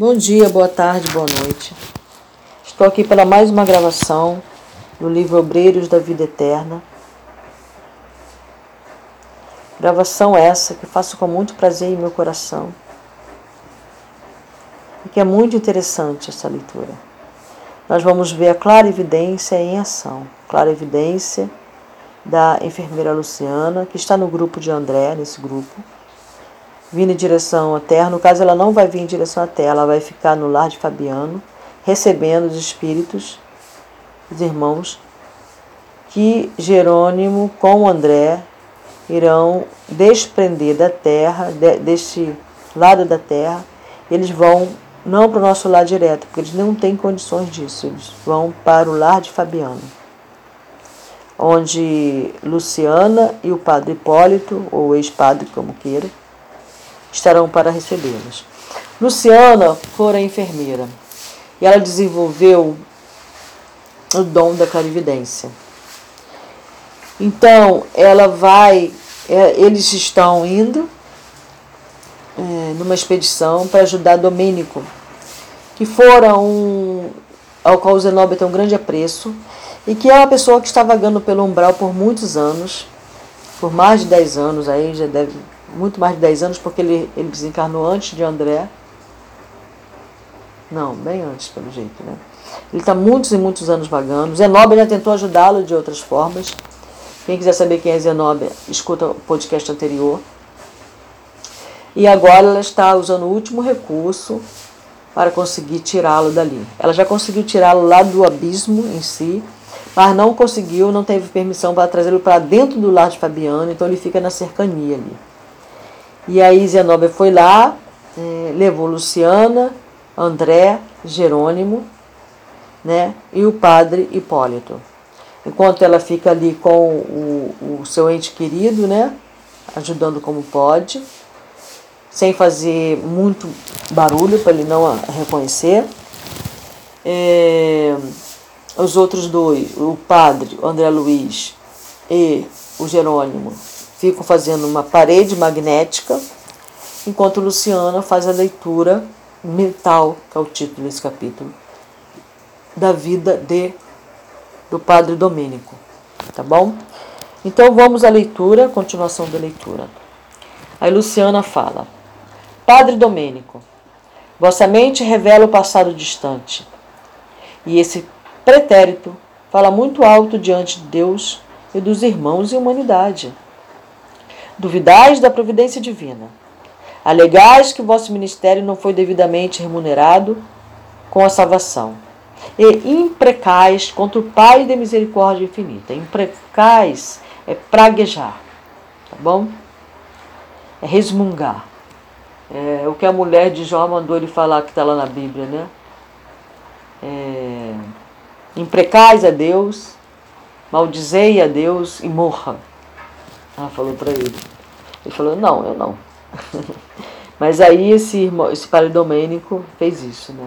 Bom dia, boa tarde, boa noite. Estou aqui para mais uma gravação do livro Obreiros da Vida Eterna. Gravação essa que faço com muito prazer em meu coração. E que é muito interessante essa leitura. Nós vamos ver a clara evidência em ação. Clara evidência da enfermeira Luciana, que está no grupo de André, nesse grupo vindo em direção à terra. No caso, ela não vai vir em direção à terra, ela vai ficar no lar de Fabiano, recebendo os espíritos, os irmãos, que Jerônimo com André irão desprender da terra, de, deste lado da terra. Eles vão não para o nosso lar direto, porque eles não têm condições disso. Eles vão para o lar de Fabiano, onde Luciana e o padre Hipólito, ou ex-padre, como queira, estarão para recebê-los. Luciana fora enfermeira e ela desenvolveu o dom da clarividência. Então, ela vai, é, eles estão indo é, numa expedição para ajudar Domênico, que fora um, ao qual o Zenobia tem um grande apreço, e que é uma pessoa que está vagando pelo umbral por muitos anos, por mais de 10 anos, aí já deve muito mais de 10 anos, porque ele, ele desencarnou antes de André. Não, bem antes, pelo jeito, né? Ele está muitos e muitos anos vagando. Zenobia já tentou ajudá-lo de outras formas. Quem quiser saber quem é Zenobia, escuta o podcast anterior. E agora ela está usando o último recurso para conseguir tirá-lo dali. Ela já conseguiu tirá-lo lá do abismo em si, mas não conseguiu, não teve permissão para trazê-lo para dentro do lar de Fabiano, então ele fica na cercania ali. E aí Zenobia foi lá, é, levou Luciana, André, Jerônimo, né, e o padre Hipólito. Enquanto ela fica ali com o, o seu ente querido, né, ajudando como pode, sem fazer muito barulho para ele não reconhecer. É, os outros dois, o padre, André Luiz e o Jerônimo, ficam fazendo uma parede magnética, enquanto Luciana faz a leitura mental, que é o título desse capítulo, da vida de do Padre Domênico, tá bom? Então vamos à leitura, continuação da leitura. Aí Luciana fala: Padre Domênico, vossa mente revela o passado distante, e esse pretérito fala muito alto diante de Deus e dos irmãos e humanidade. Duvidais da providência divina. Alegais que o vosso ministério não foi devidamente remunerado com a salvação. E imprecais contra o Pai de misericórdia infinita. Imprecais é praguejar, tá bom? É resmungar. É o que a mulher de Jó mandou ele falar que está lá na Bíblia, né? É, imprecais a Deus, maldizei a Deus e morra. Ela falou para ele. Ele falou, não, eu não. Mas aí esse, irmão, esse padre Domênico fez isso, né?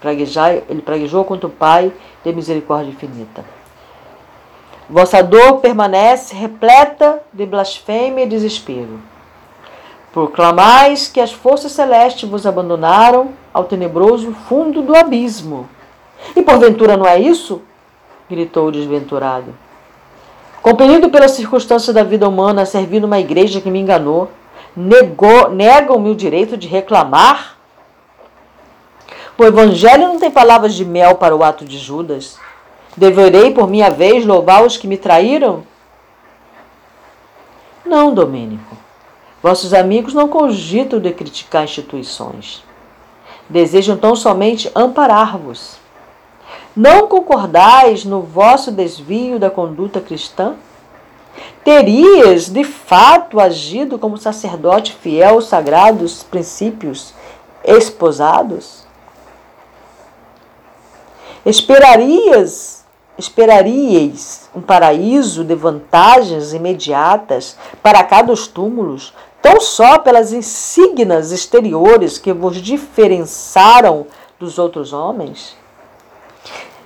Praguejar, ele praguejou contra o Pai de misericórdia infinita. Vossa dor permanece repleta de blasfêmia e desespero. Proclamais que as forças celestes vos abandonaram ao tenebroso fundo do abismo. E porventura não é isso? gritou o desventurado. Compelido pela circunstância da vida humana a servir numa igreja que me enganou, negam-me o direito de reclamar? O Evangelho não tem palavras de mel para o ato de Judas. Deverei, por minha vez, louvar os que me traíram? Não, Domênico. Vossos amigos não cogitam de criticar instituições. Desejam tão somente amparar-vos. Não concordais no vosso desvio da conduta cristã? Terias, de fato, agido como sacerdote fiel aos sagrados princípios esposados? Esperarias, esperaríeis um paraíso de vantagens imediatas para cada dos túmulos, tão só pelas insígnias exteriores que vos diferenciaram dos outros homens?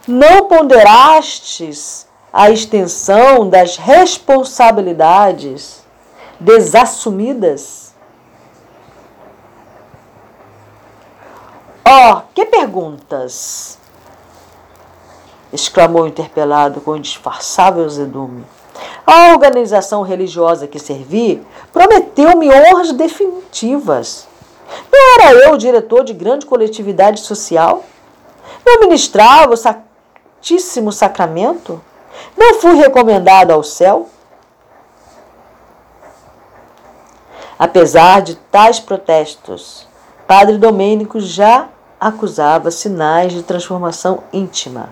Não ponderastes a extensão das responsabilidades desassumidas? Oh, que perguntas! exclamou o interpelado com indisfarçável zedume. A organização religiosa que servi prometeu-me honras definitivas. Não era eu o diretor de grande coletividade social? Não ministrava o Santíssimo Sacramento? Não fui recomendado ao céu? Apesar de tais protestos, Padre Domênico já acusava sinais de transformação íntima.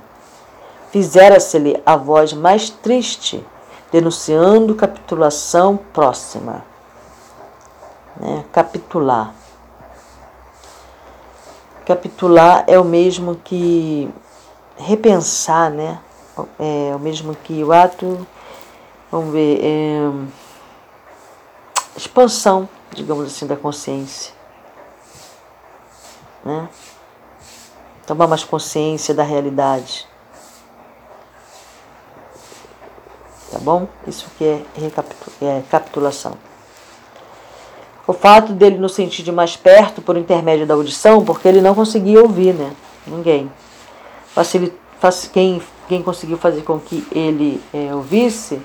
Fizera-se-lhe a voz mais triste, denunciando capitulação próxima. Né? Capitular. Capitular é o mesmo que repensar, né? É o mesmo que o ato, vamos ver, é, expansão, digamos assim, da consciência. Né? Tomar mais consciência da realidade. Tá bom? Isso que é, é capitulação. O fato dele nos sentir de mais perto por intermédio da audição, porque ele não conseguia ouvir, né? Ninguém. Quem, quem conseguiu fazer com que ele é, ouvisse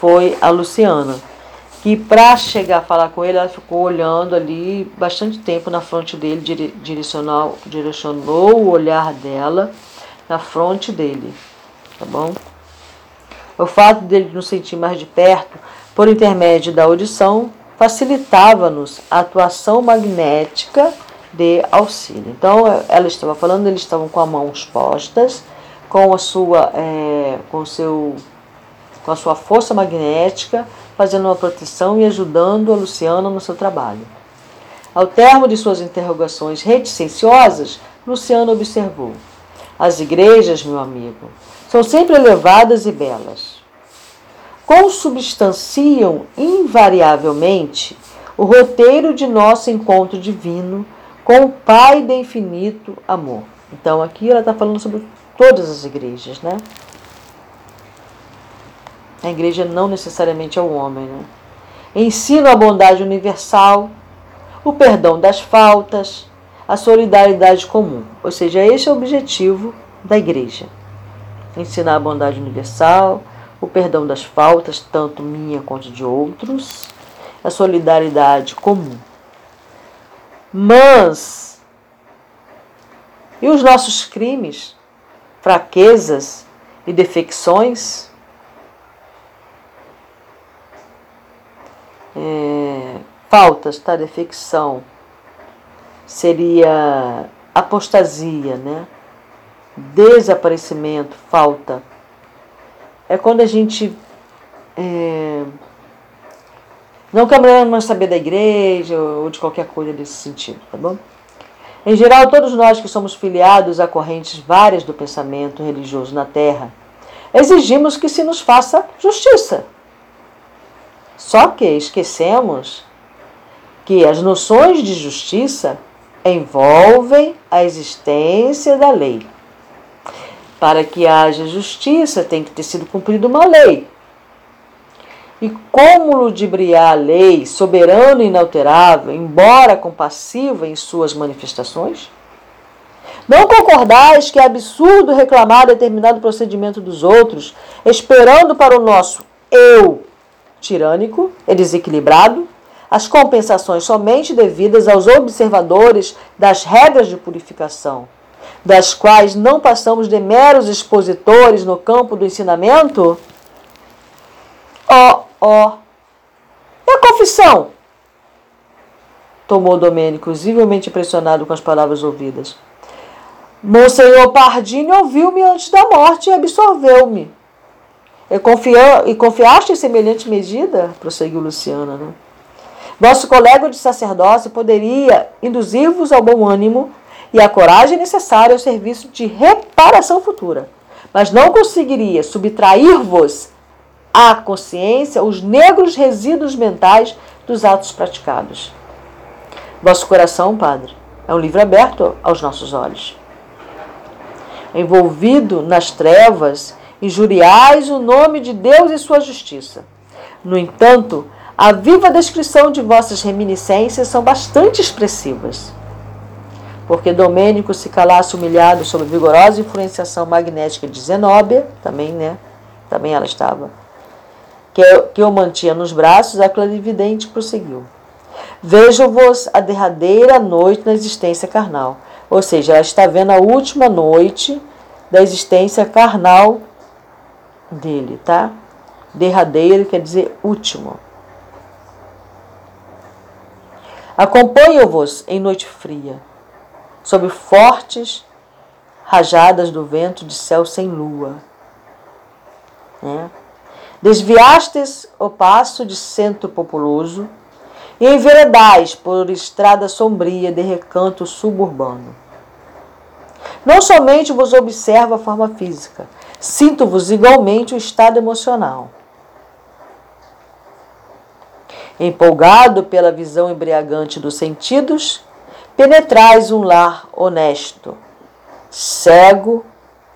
foi a Luciana que para chegar a falar com ele, ela ficou olhando ali bastante tempo na fronte dele, direcionou, direcionou o olhar dela na fronte dele, tá bom? O fato dele nos sentir mais de perto, por intermédio da audição, facilitava-nos a atuação magnética de auxílio. Então, ela estava falando, eles estavam com as mãos postas, com a sua, é, com seu, com a sua força magnética fazendo uma proteção e ajudando a Luciana no seu trabalho. Ao termo de suas interrogações reticenciosas, Luciano observou: As igrejas, meu amigo, são sempre elevadas e belas. Consubstanciam invariavelmente o roteiro de nosso encontro divino com o Pai de infinito amor. Então, aqui ela está falando sobre todas as igrejas, né? A igreja não necessariamente é o homem. Né? Ensina a bondade universal, o perdão das faltas, a solidariedade comum. Ou seja, esse é o objetivo da igreja. Ensinar a bondade universal, o perdão das faltas, tanto minha quanto de outros, a solidariedade comum. Mas, e os nossos crimes, fraquezas e defecções? é, faltas, tá? Defecção seria apostasia, né? Desaparecimento, falta. É quando a gente é, não quer mais saber da igreja ou de qualquer coisa desse sentido, tá bom? Em geral, todos nós que somos filiados a correntes várias do pensamento religioso na Terra, exigimos que se nos faça justiça. Só que esquecemos que as noções de justiça envolvem a existência da lei. Para que haja justiça, tem que ter sido cumprida uma lei. E como ludibriar a lei, soberana e inalterável, embora compassiva em suas manifestações? Não concordais que é absurdo reclamar determinado procedimento dos outros, esperando para o nosso eu tirânico e desequilibrado, as compensações somente devidas aos observadores das regras de purificação, das quais não passamos de meros expositores no campo do ensinamento? Ó, oh, ó. Oh. A confissão? Tomou Domênico, visivelmente impressionado com as palavras ouvidas. Monsenhor Pardini ouviu-me antes da morte e absorveu-me. E, e confiaste em semelhante medida? Prosseguiu Luciana. Né? Colega de sacerdócio poderia induzir-vos ao bom ânimo e à coragem necessária ao serviço de reparação futura, mas não conseguiria subtrair-vos à consciência os negros resíduos mentais dos atos praticados. Vosso coração, Padre, é um livro aberto aos nossos olhos. Envolvido nas trevas injuriais o nome de Deus e sua justiça. No entanto, a viva descrição de vossas reminiscências são bastante expressivas. Porque Domênico se calasse humilhado sob vigorosa influenciação magnética de Zenóbia, também, né? Também ela estava, que, que o mantinha nos braços, a clarividente prosseguiu. Vejo-vos a derradeira noite na existência carnal. Ou seja, ela está vendo a última noite da existência carnal dele, tá? Derradeiro quer dizer último. Acompanho-vos em noite fria, sob fortes rajadas do vento de céu sem lua. Né? Desviastes o passo de centro populoso e enveredais por estrada sombria de recanto suburbano. Não somente vos observo a forma física, sinto-vos igualmente o estado emocional. Empolgado pela visão embriagante dos sentidos, penetrais um lar honesto, cego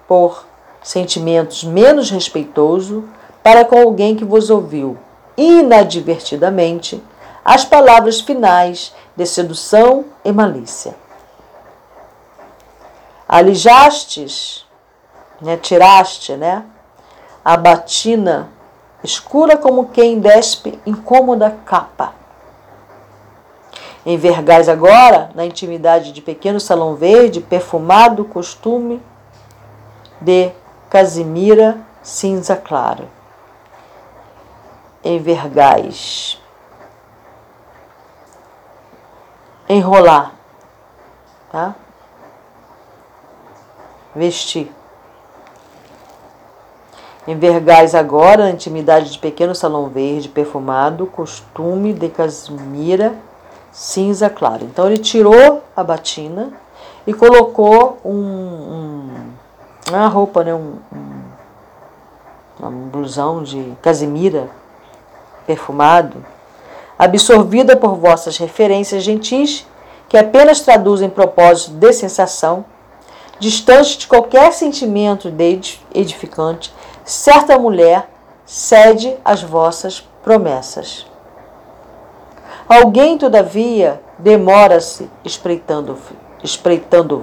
por sentimentos menos respeitoso para com alguém que vos ouviu inadvertidamente as palavras finais de sedução e malícia. Alijastes, né, tiraste, né, a batina escura como quem despe incômoda capa. Envergais agora, na intimidade de pequeno salão verde, perfumado costume de casimira cinza claro. Envergais. Enrolar. Tá? Vestir. Envergais agora na intimidade de pequeno salão verde, perfumado, costume de casimira cinza claro. Então ele tirou a batina e colocou um, um uma roupa, né, um, um, um blusão de casimira perfumado, absorvida por vossas referências gentis, que apenas traduzem propósito de sensação, distante de qualquer sentimento de edificante, certa mulher cede às vossas promessas. Alguém, todavia, demora-se espreitando-vos. Espreitando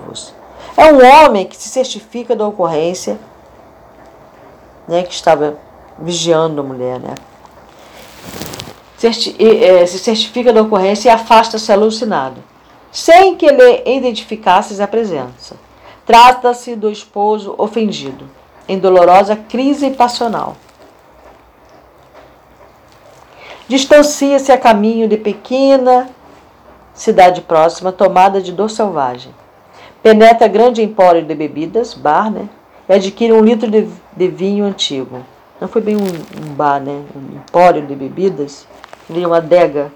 é um homem que se certifica da ocorrência, né, que estava vigiando a mulher, né? É, se certifica da ocorrência e afasta-se alucinado, sem que lhe identificasses a presença. Trata-se do esposo ofendido em dolorosa crise passional. Distancia-se a caminho de pequena cidade próxima, tomada de dor selvagem. Penetra grande empório de bebidas, bar, né? E adquire um litro de, de vinho antigo. Não foi bem um, um bar, né? Um empório de bebidas. Seria uma adega.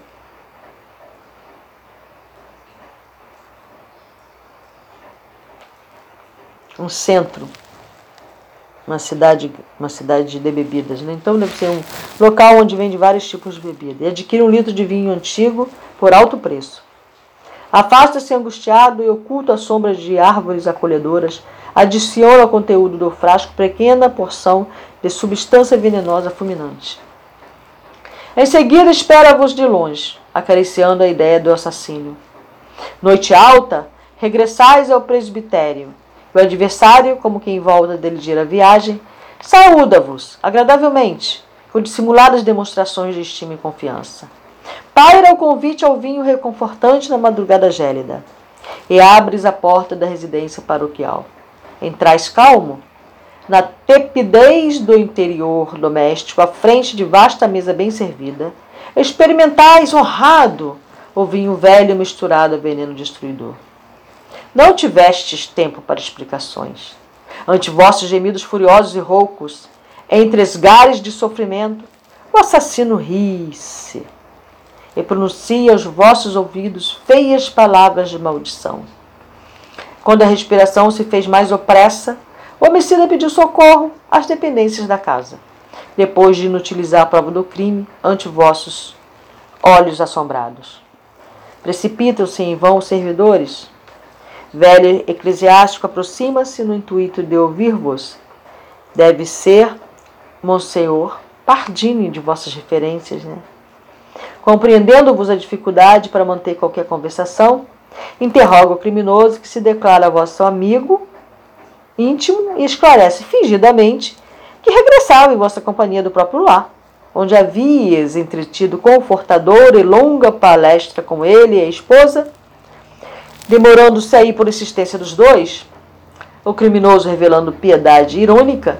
Um centro uma cidade, uma cidade de bebidas. Né? Então deve ser um local onde vende vários tipos de bebida. E adquire um litro de vinho antigo por alto preço. Afasta-se angustiado e oculto à sombra de árvores acolhedoras, adiciona ao conteúdo do frasco pequena porção de substância venenosa fulminante. Em seguida, espera-vos de longe, acariciando a ideia do assassínio. Noite alta, regressais ao presbitério o adversário, como quem volta de ligeira viagem, saúda-vos agradavelmente, com dissimuladas demonstrações de estima e confiança. Paira o convite ao vinho reconfortante na madrugada gélida, e abres a porta da residência paroquial. Entrais calmo, na tepidez do interior doméstico, à frente de vasta mesa bem servida, experimentais honrado o vinho velho misturado a veneno destruidor. Não tivestes tempo para explicações. Ante vossos gemidos furiosos e roucos, entre esgares de sofrimento, o assassino ri-se e pronuncia aos vossos ouvidos feias palavras de maldição. Quando a respiração se fez mais opressa, o homicida pediu socorro às dependências da casa, depois de inutilizar a prova do crime ante vossos olhos assombrados. Precipitam-se em vão os servidores, Velho eclesiástico aproxima-se no intuito de ouvir-vos. Deve ser Monsenhor Pardini de vossas referências, né? Compreendendo-vos a dificuldade para manter qualquer conversação, Interroga o criminoso que se declara vosso amigo íntimo e esclarece fingidamente que regressava em vossa companhia do próprio lar, onde havias entretido confortadora e longa palestra com ele e a esposa, demorando-se aí por insistência dos dois, o criminoso, revelando piedade irônica,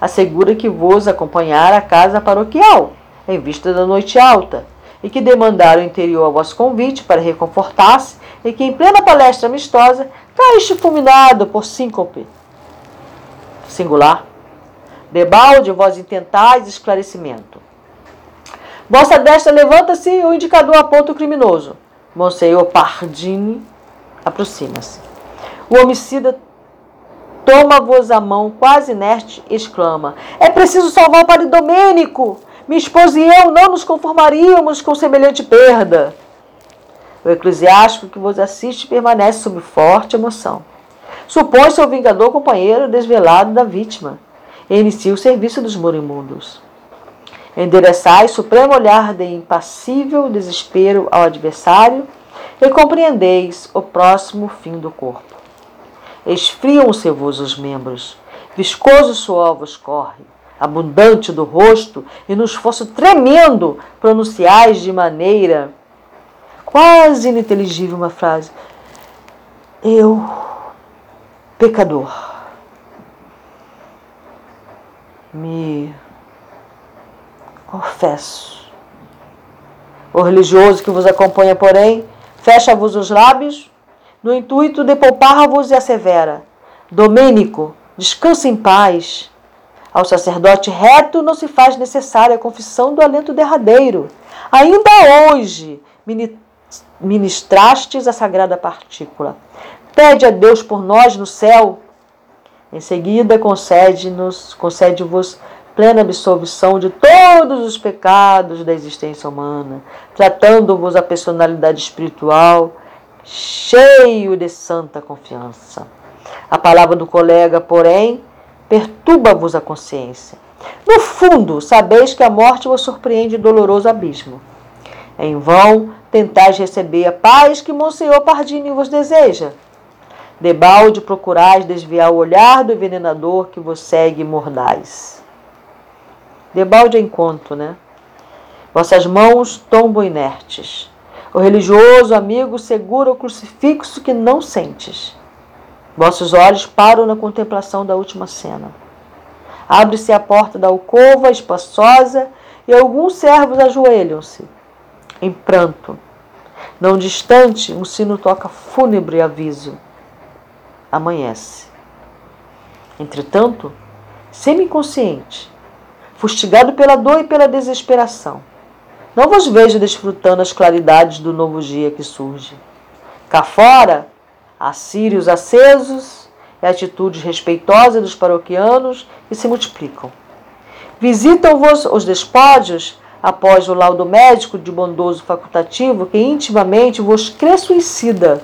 assegura que vos acompanhara à casa paroquial, em vista da noite alta, e que demandara o interior ao vosso convite para reconfortar-se, e que em plena palestra amistosa caíste fulminado por síncope. Singular. Debalde, vós intentais esclarecimento. Vossa destra levanta-se e o indicador aponta o criminoso. Monsenhor Pardini aproxima-se. O homicida toma-vos a mão, quase inerte, exclama: É preciso salvar o padre Domênico! Minha esposa e eu não nos conformaríamos com semelhante perda. O eclesiástico que vos assiste permanece sob forte emoção. Supõe seu vingador companheiro desvelado da vítima e inicia o serviço dos moribundos. Endereçai supremo olhar de impassível desespero ao adversário e compreendeis o próximo fim do corpo. Esfriam-se vos os membros, viscoso suor vos corre, abundante do rosto, e no esforço tremendo pronunciais de maneira quase ininteligível uma frase. Eu, pecador, me confesso. O religioso que vos acompanha, porém, fecha-vos os lábios no intuito de poupar-vos e assevera: Domênico, descanse em paz. Ao sacerdote reto não se faz necessária a confissão do alento derradeiro. Ainda hoje ministrastes a sagrada partícula. Pede a Deus por nós no céu. Em seguida, concede-nos, concede-vos plena absolvição de todos os pecados da existência humana, tratando-vos a personalidade espiritual cheio de santa confiança. A palavra do colega, porém, perturba-vos a consciência. No fundo, sabeis que a morte vos surpreende doloroso abismo. Em vão tentais receber a paz que Monsenhor Pardini vos deseja. Debalde procurais desviar o olhar do envenenador que vos segue mordaz. Debalde encontro, né? Vossas mãos tombam inertes. O religioso amigo segura o crucifixo que não sentes. Vossos olhos param na contemplação da última cena. Abre-se a porta da alcova espaçosa e alguns servos ajoelham-se, em pranto. Não distante, um sino toca fúnebre aviso. Amanhece. Entretanto, semi-inconsciente, fustigado pela dor e pela desesperação, não vos vejo desfrutando as claridades do novo dia que surge. Cá fora, há círios acesos e atitudes respeitosas dos paroquianos que se multiplicam. Visitam-vos os despódios após o laudo médico de bondoso facultativo que intimamente vos crê suicida.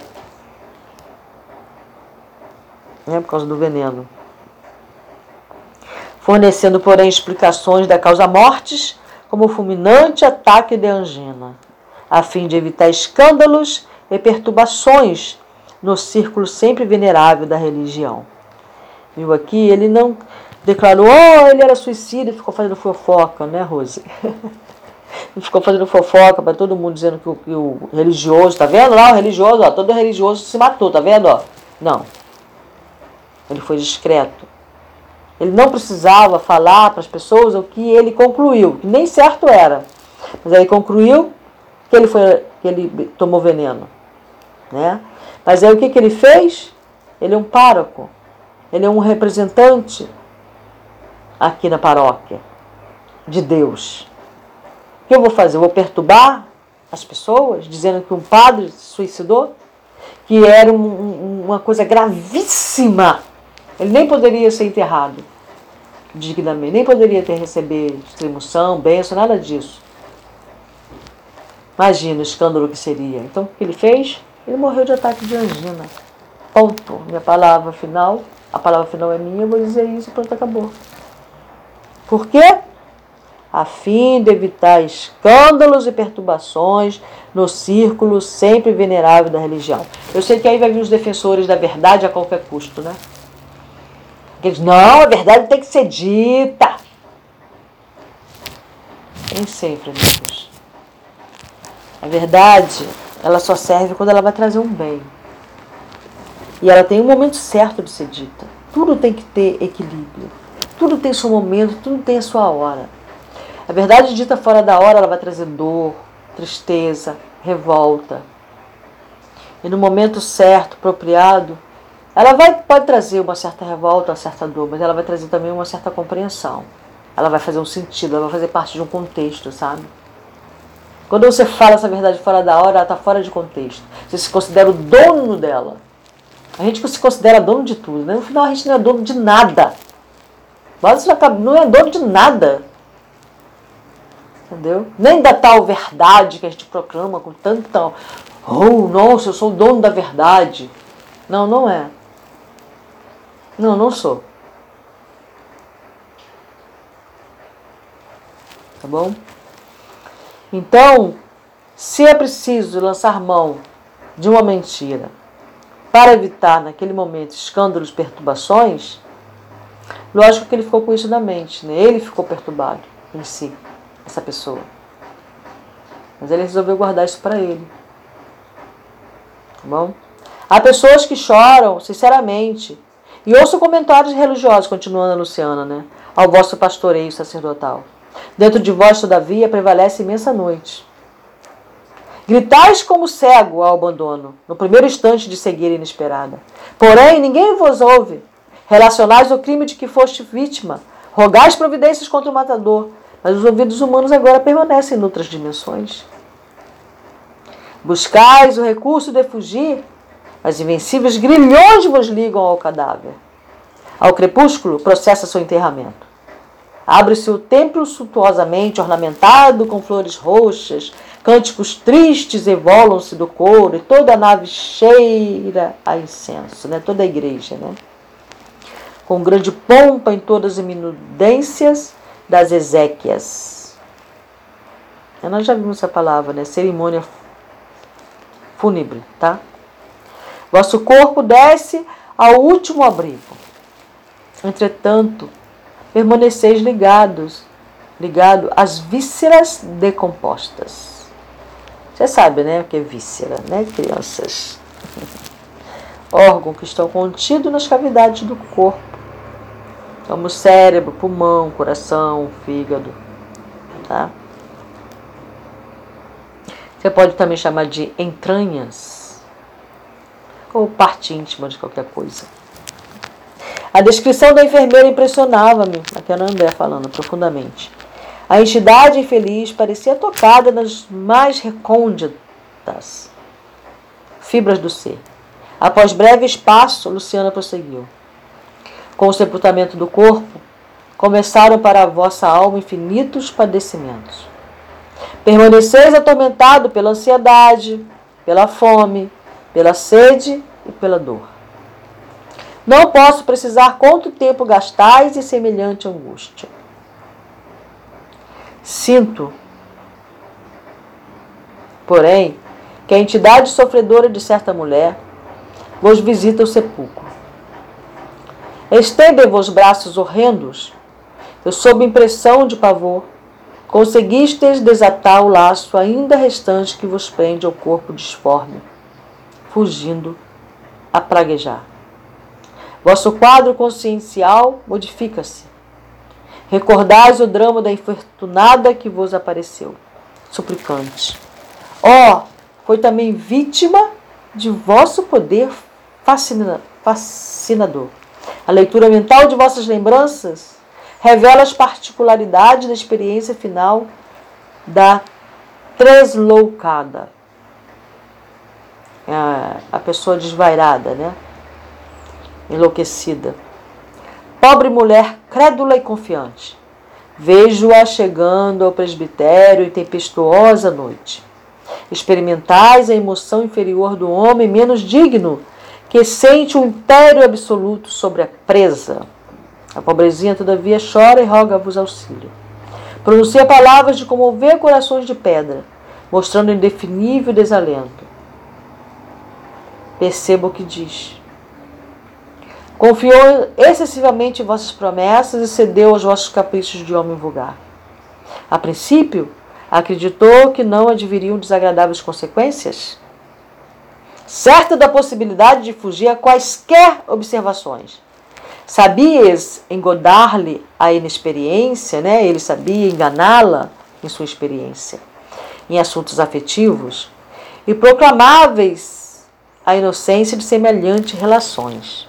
É por causa do veneno. Fornecendo, porém, explicações da causa mortes como fulminante ataque de angina, a fim de evitar escândalos e perturbações no círculo sempre venerável da religião. Viu aqui? Ele não declarou, oh, ele era suicida e ficou fazendo fofoca, né, Rose? ele ficou fazendo fofoca para todo mundo dizendo que o, que o, religioso, tá vendo lá o religioso, ó, todo religioso se matou, tá vendo, ó? Não. Ele foi discreto. Ele não precisava falar para as pessoas o que ele concluiu, que nem certo era. Mas aí concluiu que ele, foi, que ele tomou veneno. Né? Mas aí o que, que ele fez? Ele é um pároco, ele é um representante aqui na paróquia de Deus. O que eu vou fazer? Eu vou perturbar as pessoas dizendo que um padre se suicidou? Que era um, um, uma coisa gravíssima. Ele nem poderia ser enterrado dignamente. Nem poderia ter receber extremoção, benção, nada disso. Imagina o escândalo que seria. Então, o que ele fez? Ele morreu de ataque de angina. Ponto. Minha palavra final, a palavra final é minha, eu vou dizer isso e pronto, acabou. Por quê? a fim de evitar escândalos e perturbações no círculo sempre venerável da religião. Eu sei que aí vai vir os defensores da verdade a qualquer custo, né? Eles, não, a verdade tem que ser dita. Nem sempre, amigos. A verdade, ela só serve quando ela vai trazer um bem. E ela tem um momento certo de ser dita. Tudo tem que ter equilíbrio. Tudo tem seu momento, tudo tem a sua hora. A verdade dita fora da hora, ela vai trazer dor, tristeza, revolta. E no momento certo, apropriado, ela vai, pode trazer uma certa revolta, uma certa dor, mas ela vai trazer também uma certa compreensão. Ela vai fazer um sentido, ela vai fazer parte de um contexto, sabe? Quando você fala essa verdade fora da hora, ela está fora de contexto. Você se considera o dono dela. A gente se considera dono de tudo, né? No final a gente não é dono de nada. Mas não é dono de nada. Entendeu? Nem da tal verdade que a gente proclama com tanta. Oh, nossa, eu sou o dono da verdade. Não, não é. Não, não sou. Tá bom? Então, se é preciso lançar mão de uma mentira para evitar naquele momento escândalos, perturbações, lógico que ele ficou com isso na mente, né? ele ficou perturbado em si essa pessoa. Mas ele resolveu guardar isso para ele. Tá bom? Há pessoas que choram, sinceramente. E ouço comentários religiosos, continuando a Luciana, né? Ao vosso pastoreio sacerdotal. Dentro de vós, todavia, prevalece imensa noite. Gritais como cego ao abandono, no primeiro instante de seguir inesperada. Porém, ninguém vos ouve. Relacionais o crime de que foste vítima. Rogais providências contra o matador. Mas os ouvidos humanos agora permanecem em outras dimensões. Buscais o recurso de fugir, mas invencíveis grilhões vos ligam ao cadáver. Ao crepúsculo, processa seu enterramento. Abre-se o templo suntuosamente ornamentado com flores roxas, cânticos tristes evolam-se do couro e toda a nave cheira a incenso, né? toda a igreja. Né? Com grande pompa em todas as minudências, das Ezequias. Nós já vimos essa palavra, né? Cerimônia fúnebre, tá? Vosso corpo desce ao último abrigo. Entretanto, permaneceis ligados, ligado às vísceras decompostas. Você sabe, né, o que é víscera, né, crianças? Órgão que estão contidos nas cavidades do corpo como cérebro, pulmão, coração, fígado, tá? Você pode também chamar de entranhas ou parte íntima de qualquer coisa. A descrição da enfermeira impressionava-me, aqui a André falando profundamente. A entidade infeliz parecia tocada nas mais recônditas fibras do ser. Após breve espaço, Luciana prosseguiu com o sepultamento do corpo, começaram para a vossa alma infinitos padecimentos. Permaneceis atormentado pela ansiedade, pela fome, pela sede e pela dor. Não posso precisar quanto tempo gastais em semelhante angústia. Sinto, porém, que a entidade sofredora de certa mulher vos visita o sepulcro. Estendem-vos braços horrendos. Eu, sob impressão de pavor, conseguistes desatar o laço ainda restante que vos prende ao corpo disforme, fugindo a praguejar. Vosso quadro consciencial modifica-se. Recordais o drama da infortunada que vos apareceu, suplicante. Ó, oh, foi também vítima de vosso poder fascina fascinador. A leitura mental de vossas lembranças revela as particularidades da experiência final da tresloucada. É a pessoa desvairada, né? Enlouquecida. Pobre mulher crédula e confiante. Vejo-a chegando ao presbitério em tempestuosa noite. Experimentais a emoção inferior do homem menos digno que sente um império absoluto sobre a presa. A pobrezinha, todavia, chora e roga-vos auxílio. Pronuncia palavras de comover corações de pedra, mostrando indefinível desalento. Perceba o que diz. Confiou excessivamente em vossas promessas e cedeu aos vossos caprichos de homem vulgar. A princípio, acreditou que não adviriam desagradáveis consequências? Certo da possibilidade de fugir a quaisquer observações. Sabias engodar-lhe a inexperiência, né? ele sabia enganá-la em sua experiência, em assuntos afetivos, e proclamáveis a inocência de semelhantes relações.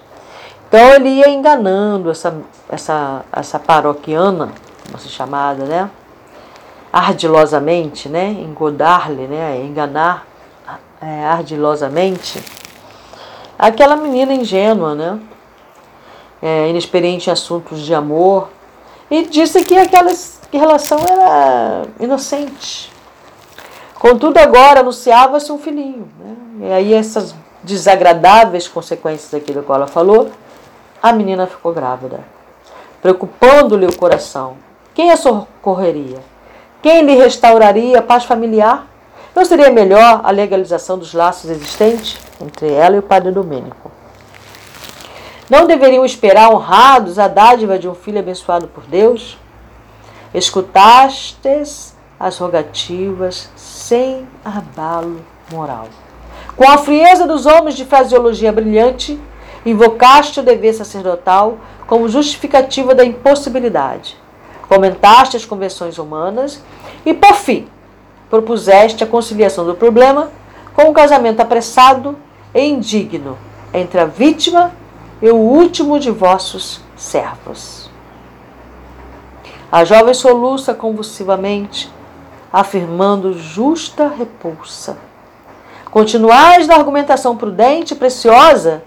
Então ele ia enganando essa, essa, essa paroquiana, como se chamada, né? Ardilosamente, né? Engodar-lhe, né? Enganar é, ardilosamente. Aquela menina ingênua, né? É, inexperiente em assuntos de amor. E disse que aquela que relação era inocente. Contudo, agora anunciava-se um filhinho. Né? E aí essas desagradáveis consequências daquilo que ela falou a menina ficou grávida, preocupando-lhe o coração. Quem a socorreria? Quem lhe restauraria a paz familiar? Não seria melhor a legalização dos laços existentes entre ela e o padre Domênico? Não deveriam esperar honrados a dádiva de um filho abençoado por Deus? Escutastes as rogativas sem abalo moral. Com a frieza dos homens de fraseologia brilhante, Invocaste o dever sacerdotal como justificativa da impossibilidade. Comentaste as convenções humanas e, por fim, propuseste a conciliação do problema com um casamento apressado e indigno entre a vítima e o último de vossos servos. A jovem soluça convulsivamente, afirmando justa repulsa. Continuais na argumentação prudente e preciosa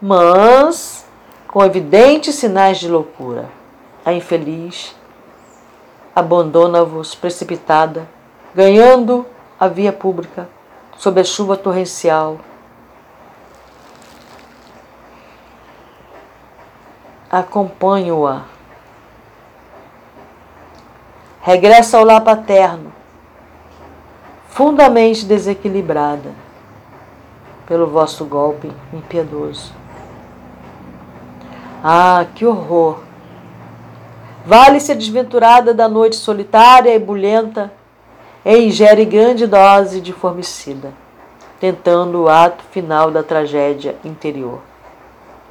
mas com evidentes sinais de loucura. A infeliz abandona-vos precipitada, ganhando a via pública sob a chuva torrencial. Acompanho-a. Regressa ao lar paterno, fundamente desequilibrada pelo vosso golpe impiedoso. Ah, que horror! Vale-se a desventurada da noite solitária e bulhenta e ingere grande dose de formicida, tentando o ato final da tragédia interior.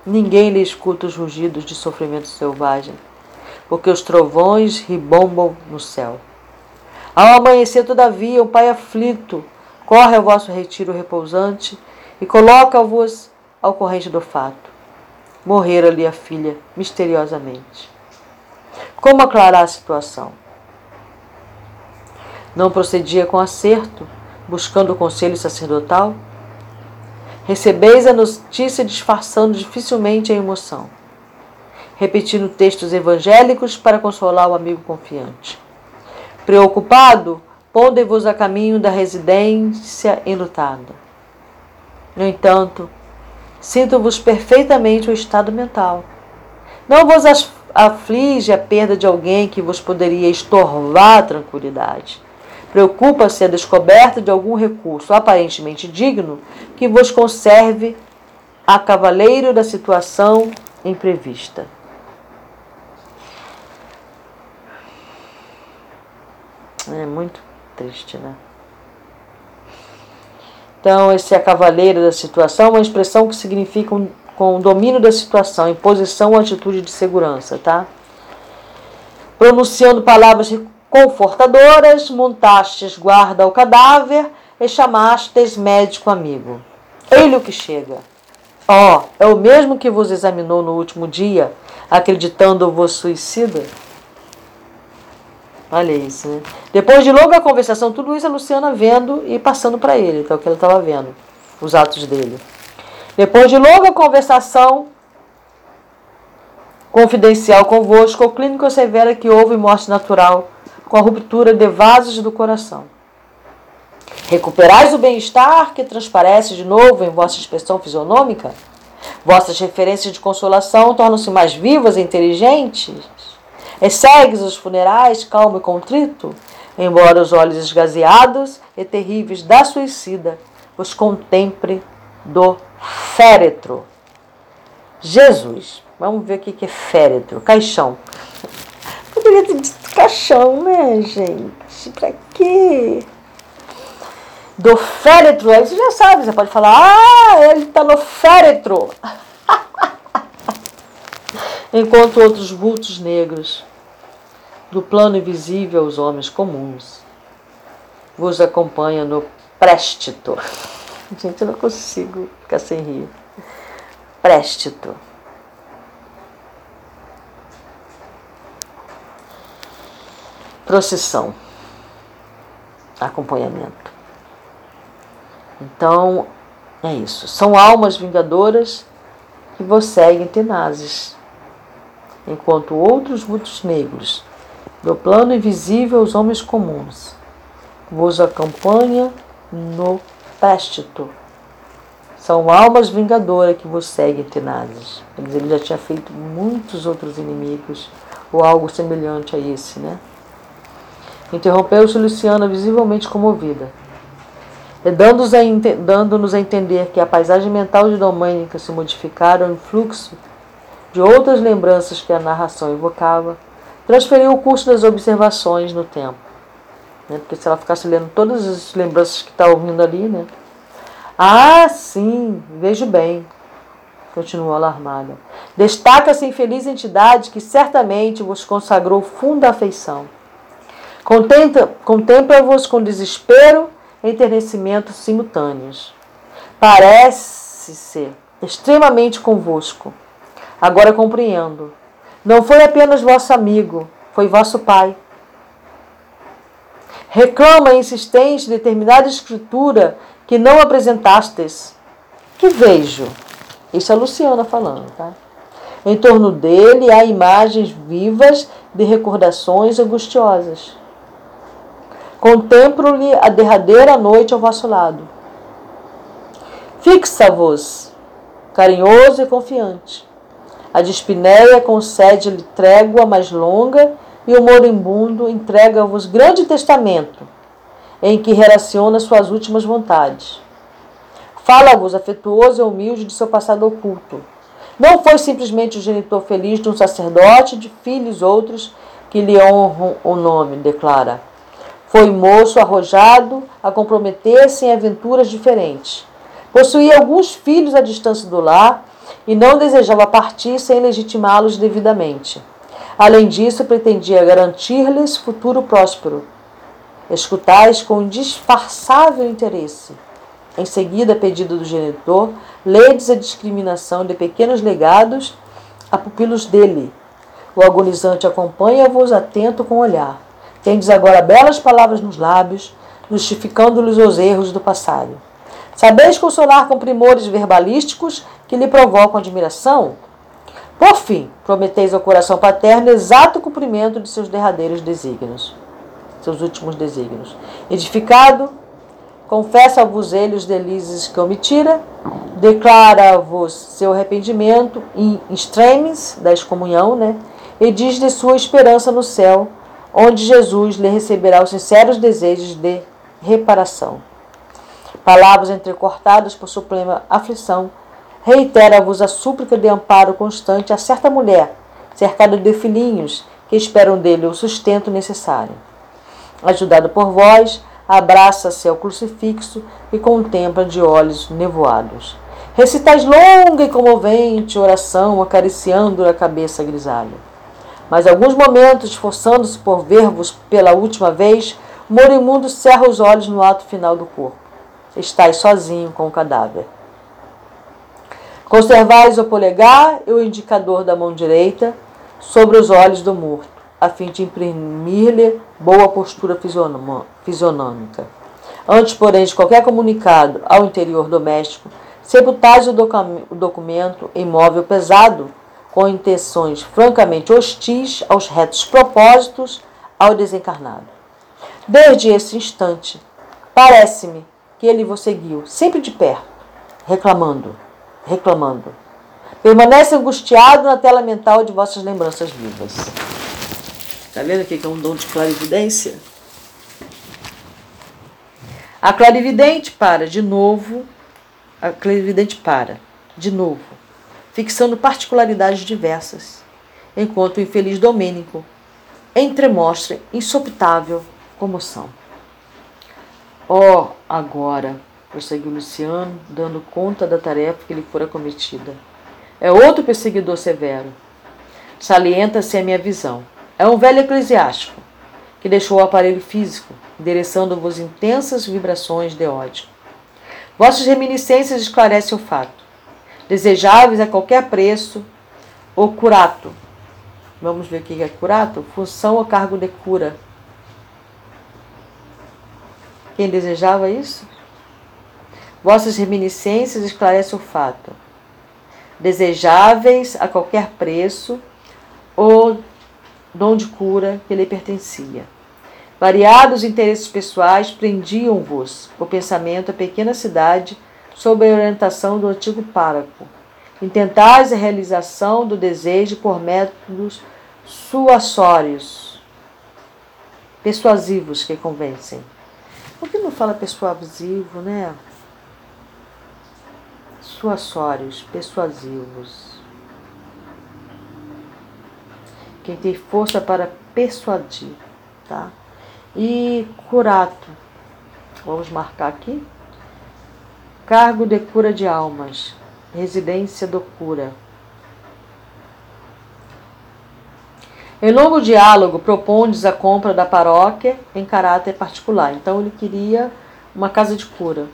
Ninguém lhe escuta os rugidos de sofrimento selvagem, porque os trovões ribombam no céu. Ao amanhecer, todavia, um pai aflito corre ao vosso retiro repousante e coloca-vos ao corrente do fato morrera-lhe a filha misteriosamente. Como aclarar a situação? Não procedia com acerto, buscando o conselho sacerdotal? Recebeis a notícia disfarçando dificilmente a emoção, repetindo textos evangélicos para consolar o amigo confiante. Preocupado, ponde-vos a caminho da residência enlutada. No entanto, Sinto-vos perfeitamente o estado mental. Não vos aflige a perda de alguém que vos poderia estorvar a tranquilidade. Preocupa-se a descoberta de algum recurso aparentemente digno que vos conserve a cavaleiro da situação imprevista. É muito triste, né? Então, esse é cavaleiro da situação, uma expressão que significa um, com o domínio da situação, em posição ou atitude de segurança, tá? Pronunciando palavras confortadoras, montastes guarda ao cadáver e chamastes médico amigo. Ele o que chega. Ó, oh, é o mesmo que vos examinou no último dia, acreditando-vos suicida? Olha isso, né? Depois de longa conversação, tudo isso a Luciana vendo e passando para ele, então, o que ela estava vendo, os atos dele. Depois de longa conversação confidencial convosco, o clínico assevera que houve morte natural com a ruptura de vasos do coração. Recuperais o bem-estar que transparece de novo em vossa expressão fisionômica? Vossas referências de consolação tornam-se mais vivas e inteligentes? Exsegues os funerais, calmo e contrito, embora os olhos esgazeados e terríveis da suicida os contemple do féretro. Jesus, vamos ver o que é féretro, caixão. Poderia ter dito caixão, né, gente? Pra quê? Do féretro, aí você já sabe, você pode falar, ah, ele está no féretro. Enquanto outros vultos negros do plano invisível aos homens comuns vos acompanha no préstito. Gente, eu não consigo ficar sem rir. Préstito. Procissão. Acompanhamento. Então, é isso. São almas vingadoras que vos seguem tenazes, enquanto outros vultos negros do plano invisível aos homens comuns, vos acompanha no péstito. São almas vingadoras que vos seguem tenazes. Ele já tinha feito muitos outros inimigos, ou algo semelhante a esse, né? Interrompeu-se Luciana, visivelmente comovida, dando-nos a, dando a entender que a paisagem mental de Domênica se modificara em fluxo de outras lembranças que a narração evocava, transferiu o curso das observações no tempo. Né? Porque se ela ficasse lendo todas as lembranças que está ouvindo ali, né? Ah, sim, vejo bem, continuou alarmada. Destaca-se a infeliz entidade que certamente vos consagrou funda afeição. Contempla-vos com desespero e enternecimento simultâneos. Parece ser extremamente convosco. Agora compreendo não foi apenas vosso amigo, foi vosso pai. Reclama insistente determinada escritura que não apresentastes. Que vejo? Isso é a Luciana falando, tá? Em torno dele há imagens vivas de recordações angustiosas. Contemplo-lhe a derradeira noite ao vosso lado. Fixa-vos, carinhoso e confiante a dispneia concede-lhe trégua mais longa e o moribundo entrega-vos grande testamento, em que relaciona suas últimas vontades. Fala-vos afetuoso e humilde de seu passado oculto. Não foi simplesmente o genitor feliz de um sacerdote de filhos outros que lhe honram o nome, declara. Foi moço arrojado a comprometer-se em aventuras diferentes. Possuía alguns filhos à distância do lar e não desejava partir sem legitimá-los devidamente. Além disso, pretendia garantir-lhes futuro próspero. Escutais com indisfarçável interesse. Em seguida, a pedido do genitor, ledes a discriminação de pequenos legados a pupilos dele. O agonizante acompanha-vos atento com o olhar. Tendes agora belas palavras nos lábios, justificando-lhes os erros do passado. Sabeis consolar com primores verbalísticos que lhe provocam admiração? Por fim, prometeis ao coração paterno exato cumprimento de seus derradeiros desígnios, seus últimos desígnios. Edificado, confessa-vos ele os delícias que omitira, declara-vos seu arrependimento em extremis da excomunhão, né? E diz de sua esperança no céu, onde Jesus lhe receberá os sinceros desejos de reparação. Palavras entrecortadas por suprema aflição, reitera-vos a súplica de amparo constante a certa mulher, cercada de filhinhos, que esperam dele o sustento necessário. Ajudado por vós, abraça-se ao crucifixo e contempla de olhos nevoados. Recitais longa e comovente oração, acariciando a cabeça grisalha. Mas alguns momentos, esforçando-se por ver-vos pela última vez, o morimundo cerra os olhos no ato final do corpo. Estais sozinho com o cadáver. Conservais o polegar e o indicador da mão direita sobre os olhos do morto, a fim de imprimir-lhe boa postura fisionômica. Antes, porém, de qualquer comunicado ao interior doméstico, sepultais o documento em móvel pesado, com intenções francamente hostis aos retos propósitos ao desencarnado. Desde esse instante, parece-me que ele vos seguiu, sempre de perto, reclamando, reclamando. Permanece angustiado na tela mental de vossas lembranças vivas. Tá vendo aqui que é um dom de clarividência? A clarividente para de novo, a clarividente para de novo, fixando particularidades diversas, enquanto o infeliz Domênico entremostra insopitável comoção. Oh, agora, prosseguiu Luciano, dando conta da tarefa que lhe fora cometida. É outro perseguidor severo. Salienta-se a minha visão. É um velho eclesiástico que deixou o aparelho físico, endereçando-vos intensas vibrações de ódio. Vossas reminiscências esclarecem o fato. Desejáveis a qualquer preço o curato. Vamos ver o que é curato? Função ou cargo de cura. Quem desejava isso? Vossas reminiscências esclarecem o fato. Desejáveis a qualquer preço o dom de cura que lhe pertencia. Variados interesses pessoais prendiam-vos o pensamento à pequena cidade sob a orientação do antigo pároco. Intentais a realização do desejo por métodos suassórios, persuasivos que convencem. Por que não fala persuasivo, né? Suassórios, persuasivos. Quem tem força para persuadir, tá? E curato, vamos marcar aqui. Cargo de cura de almas, residência do cura. Em longo diálogo, propondes a compra da paróquia em caráter particular. Então, ele queria uma casa de cura.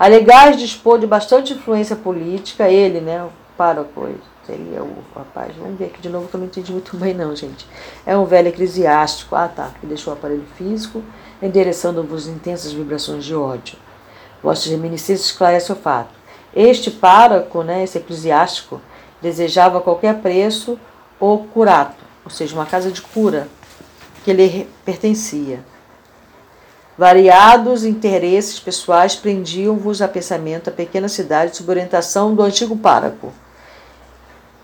Alegais dispor de bastante influência política, ele, né, o pároco, seria o rapaz. Vamos ver aqui de novo que eu não entendi muito bem, não, gente. É um velho eclesiástico, ah tá, que deixou o aparelho físico, endereçando-vos intensas vibrações de ódio. Vossas reminiscências esclarecem o fato. Este pároco, né, esse eclesiástico, desejava a qualquer preço o curato, ou seja, uma casa de cura que lhe pertencia. Variados interesses pessoais prendiam-vos a pensamento a pequena cidade sob orientação do antigo pároco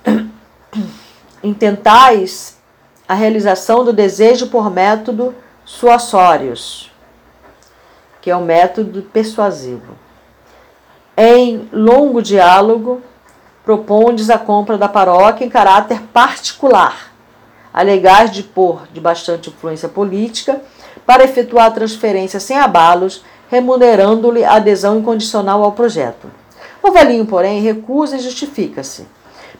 intentais a realização do desejo por método suassórios, que é o um método persuasivo. Em longo diálogo, propondes a compra da paróquia em caráter particular, alegais de pôr de bastante influência política para efetuar a transferência sem abalos, remunerando-lhe a adesão incondicional ao projeto. O velhinho, porém, recusa e justifica-se.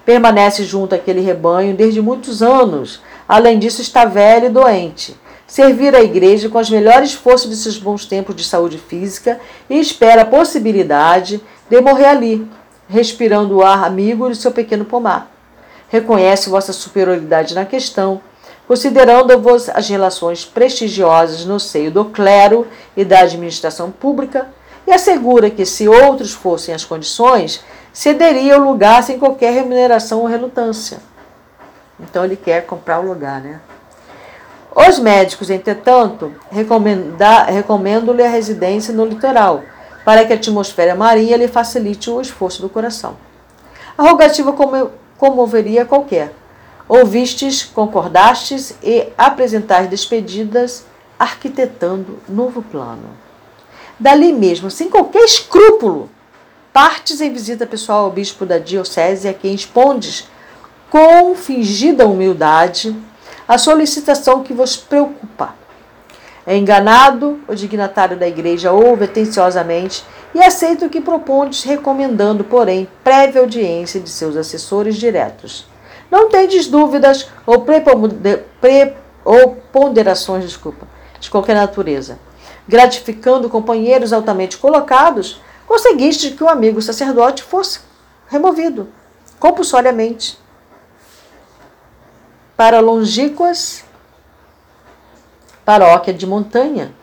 Permanece junto àquele rebanho desde muitos anos. Além disso, está velho e doente. Servir a igreja com as melhores forças de seus bons tempos de saúde física e espera a possibilidade de morrer ali, respirando o ar amigo de seu pequeno pomar. Reconhece vossa superioridade na questão, considerando-vos as relações prestigiosas no seio do clero e da administração pública, e assegura que, se outros fossem as condições, cederia o lugar sem qualquer remuneração ou relutância. Então ele quer comprar o lugar, né? Os médicos, entretanto, recomendam-lhe a residência no litoral, para que a atmosfera marinha lhe facilite o esforço do coração. A rogativa comoveria qualquer. Ouvistes, concordastes e apresentais despedidas, arquitetando novo plano. Dali mesmo, sem qualquer escrúpulo, partes em visita pessoal ao bispo da diocese, a quem expondes com fingida humildade a solicitação que vos preocupa. É enganado, o dignatário da igreja ouve atenciosamente e aceita o que propondes, recomendando, porém, prévia audiência de seus assessores diretos. Não tendes dúvidas ou, pre, ou ponderações desculpa, de qualquer natureza. Gratificando companheiros altamente colocados, conseguiste que o amigo sacerdote fosse removido compulsoriamente para longínquas paróquia de montanha,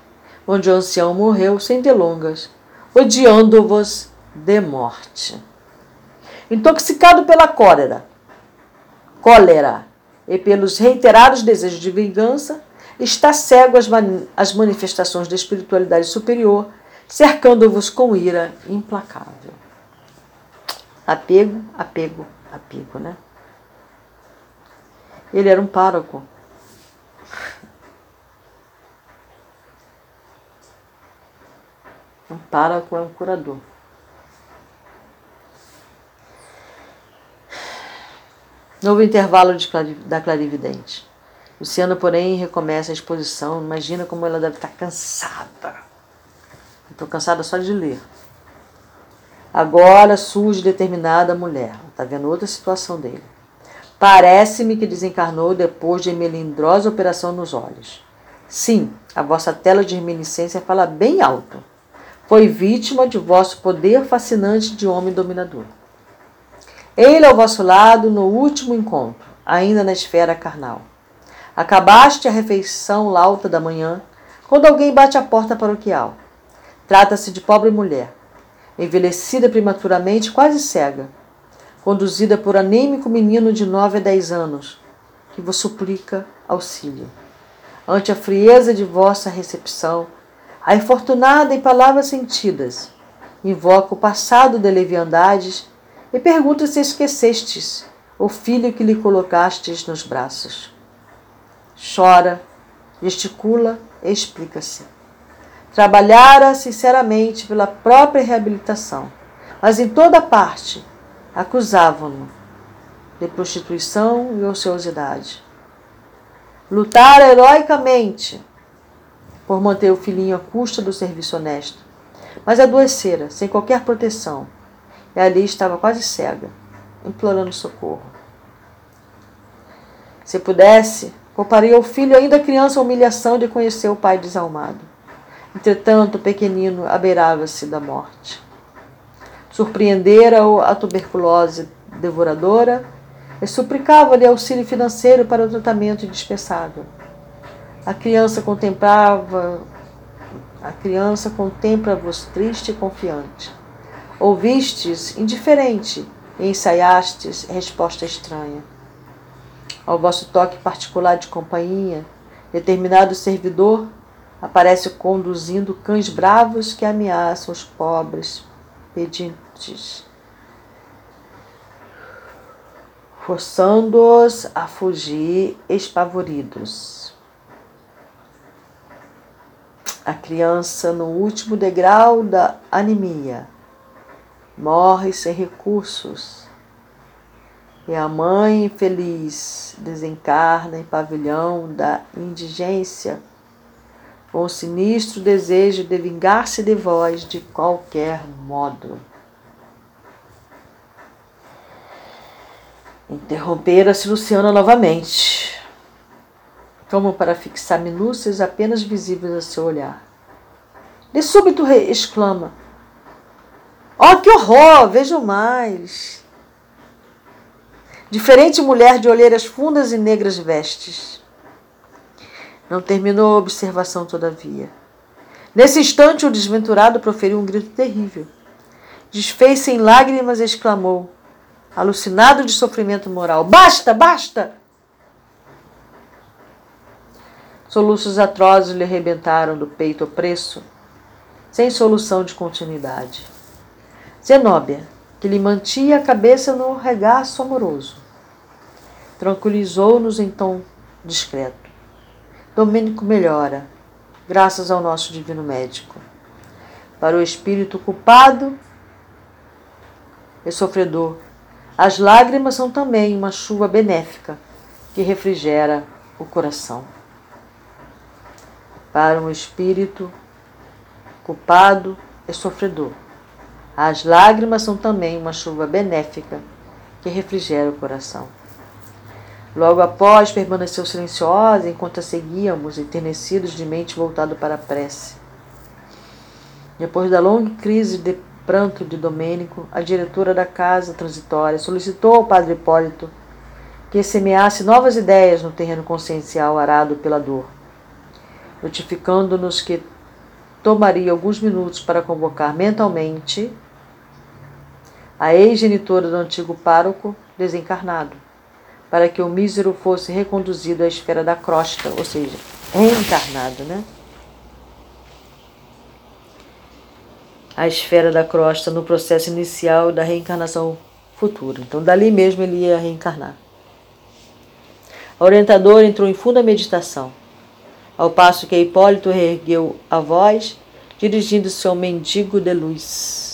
onde o ancião morreu sem delongas, odiando-vos de morte. Intoxicado pela cólera, cólera e pelos reiterados desejos de vingança, está cego às, às manifestações da espiritualidade superior, cercando-vos com ira implacável. Apego, apego, apego, né? Ele era um pároco. Um pároco é um curador. Novo intervalo da clarividente. Luciana, porém, recomeça a exposição. Imagina como ela deve estar cansada. Estou cansada só de ler. Agora surge determinada mulher. Está vendo outra situação dele. Parece-me que desencarnou depois de melindrosa operação nos olhos. Sim, a vossa tela de reminiscência fala bem alto. Foi vítima de vosso poder fascinante de homem dominador. Ele ao vosso lado no último encontro, ainda na esfera carnal. Acabaste a refeição lauta da manhã, quando alguém bate a porta paroquial. Trata-se de pobre mulher, envelhecida prematuramente, quase cega, conduzida por anêmico menino de nove a dez anos, que vos suplica auxílio. Ante a frieza de vossa recepção, a infortunada em palavras sentidas, invoca o passado de leviandades e pergunta se esquecestes o filho que lhe colocastes nos braços. Chora, gesticula e explica-se. Trabalhara sinceramente pela própria reabilitação, mas em toda parte acusavam-no de prostituição e ociosidade. Lutara heroicamente por manter o filhinho à custa do serviço honesto, mas adoecera, sem qualquer proteção, e ali estava quase cega, implorando socorro. Se pudesse, pouparia ao filho ainda criança a humilhação de conhecer o pai desalmado. Entretanto, o pequenino abeirava-se da morte. Surpreendera-o a tuberculose devoradora e suplicava-lhe auxílio financeiro para o tratamento indispensável. A criança contemplava, a criança contempla-vos triste e confiante. Ouvistes indiferente e ensaiastes resposta estranha. Ao vosso toque particular de companhia, determinado servidor aparece conduzindo cães bravos que ameaçam os pobres pedintes, forçando-os a fugir espavoridos. A criança no último degrau da anemia morre sem recursos. E a mãe infeliz desencarna em pavilhão da indigência, com o sinistro desejo de vingar-se de vós de qualquer modo. Interrompera-se Luciana novamente, como para fixar minúcias apenas visíveis a seu olhar. De súbito exclama: Oh, que horror! Vejam mais. Diferente mulher de olheiras fundas e negras vestes. Não terminou a observação, todavia. Nesse instante, o desventurado proferiu um grito terrível. Desfez-se em lágrimas e exclamou, alucinado de sofrimento moral: Basta, basta! Soluços atrozes lhe arrebentaram do peito opresso, sem solução de continuidade. Zenóbia, que lhe mantinha a cabeça no regaço amoroso. Tranquilizou-nos em tom discreto. Domênico melhora, graças ao nosso divino médico. Para o espírito culpado e sofredor, as lágrimas são também uma chuva benéfica que refrigera o coração. Para um espírito culpado e sofredor, as lágrimas são também uma chuva benéfica que refrigera o coração. Logo após, permaneceu silenciosa enquanto a seguíamos, enternecidos de mente voltado para a prece. Depois da longa crise de pranto de Domênico, a diretora da casa transitória solicitou ao padre Hipólito que semeasse novas ideias no terreno consciencial arado pela dor, notificando-nos que tomaria alguns minutos para convocar mentalmente a ex-genitora do antigo pároco desencarnado, para que o mísero fosse reconduzido à esfera da crosta, ou seja, reencarnado, né? A esfera da crosta no processo inicial da reencarnação futura. Então, dali mesmo ele ia reencarnar. A orientadora entrou em funda meditação, ao passo que Hipólito reergueu a voz dirigindo-se ao mendigo de luz.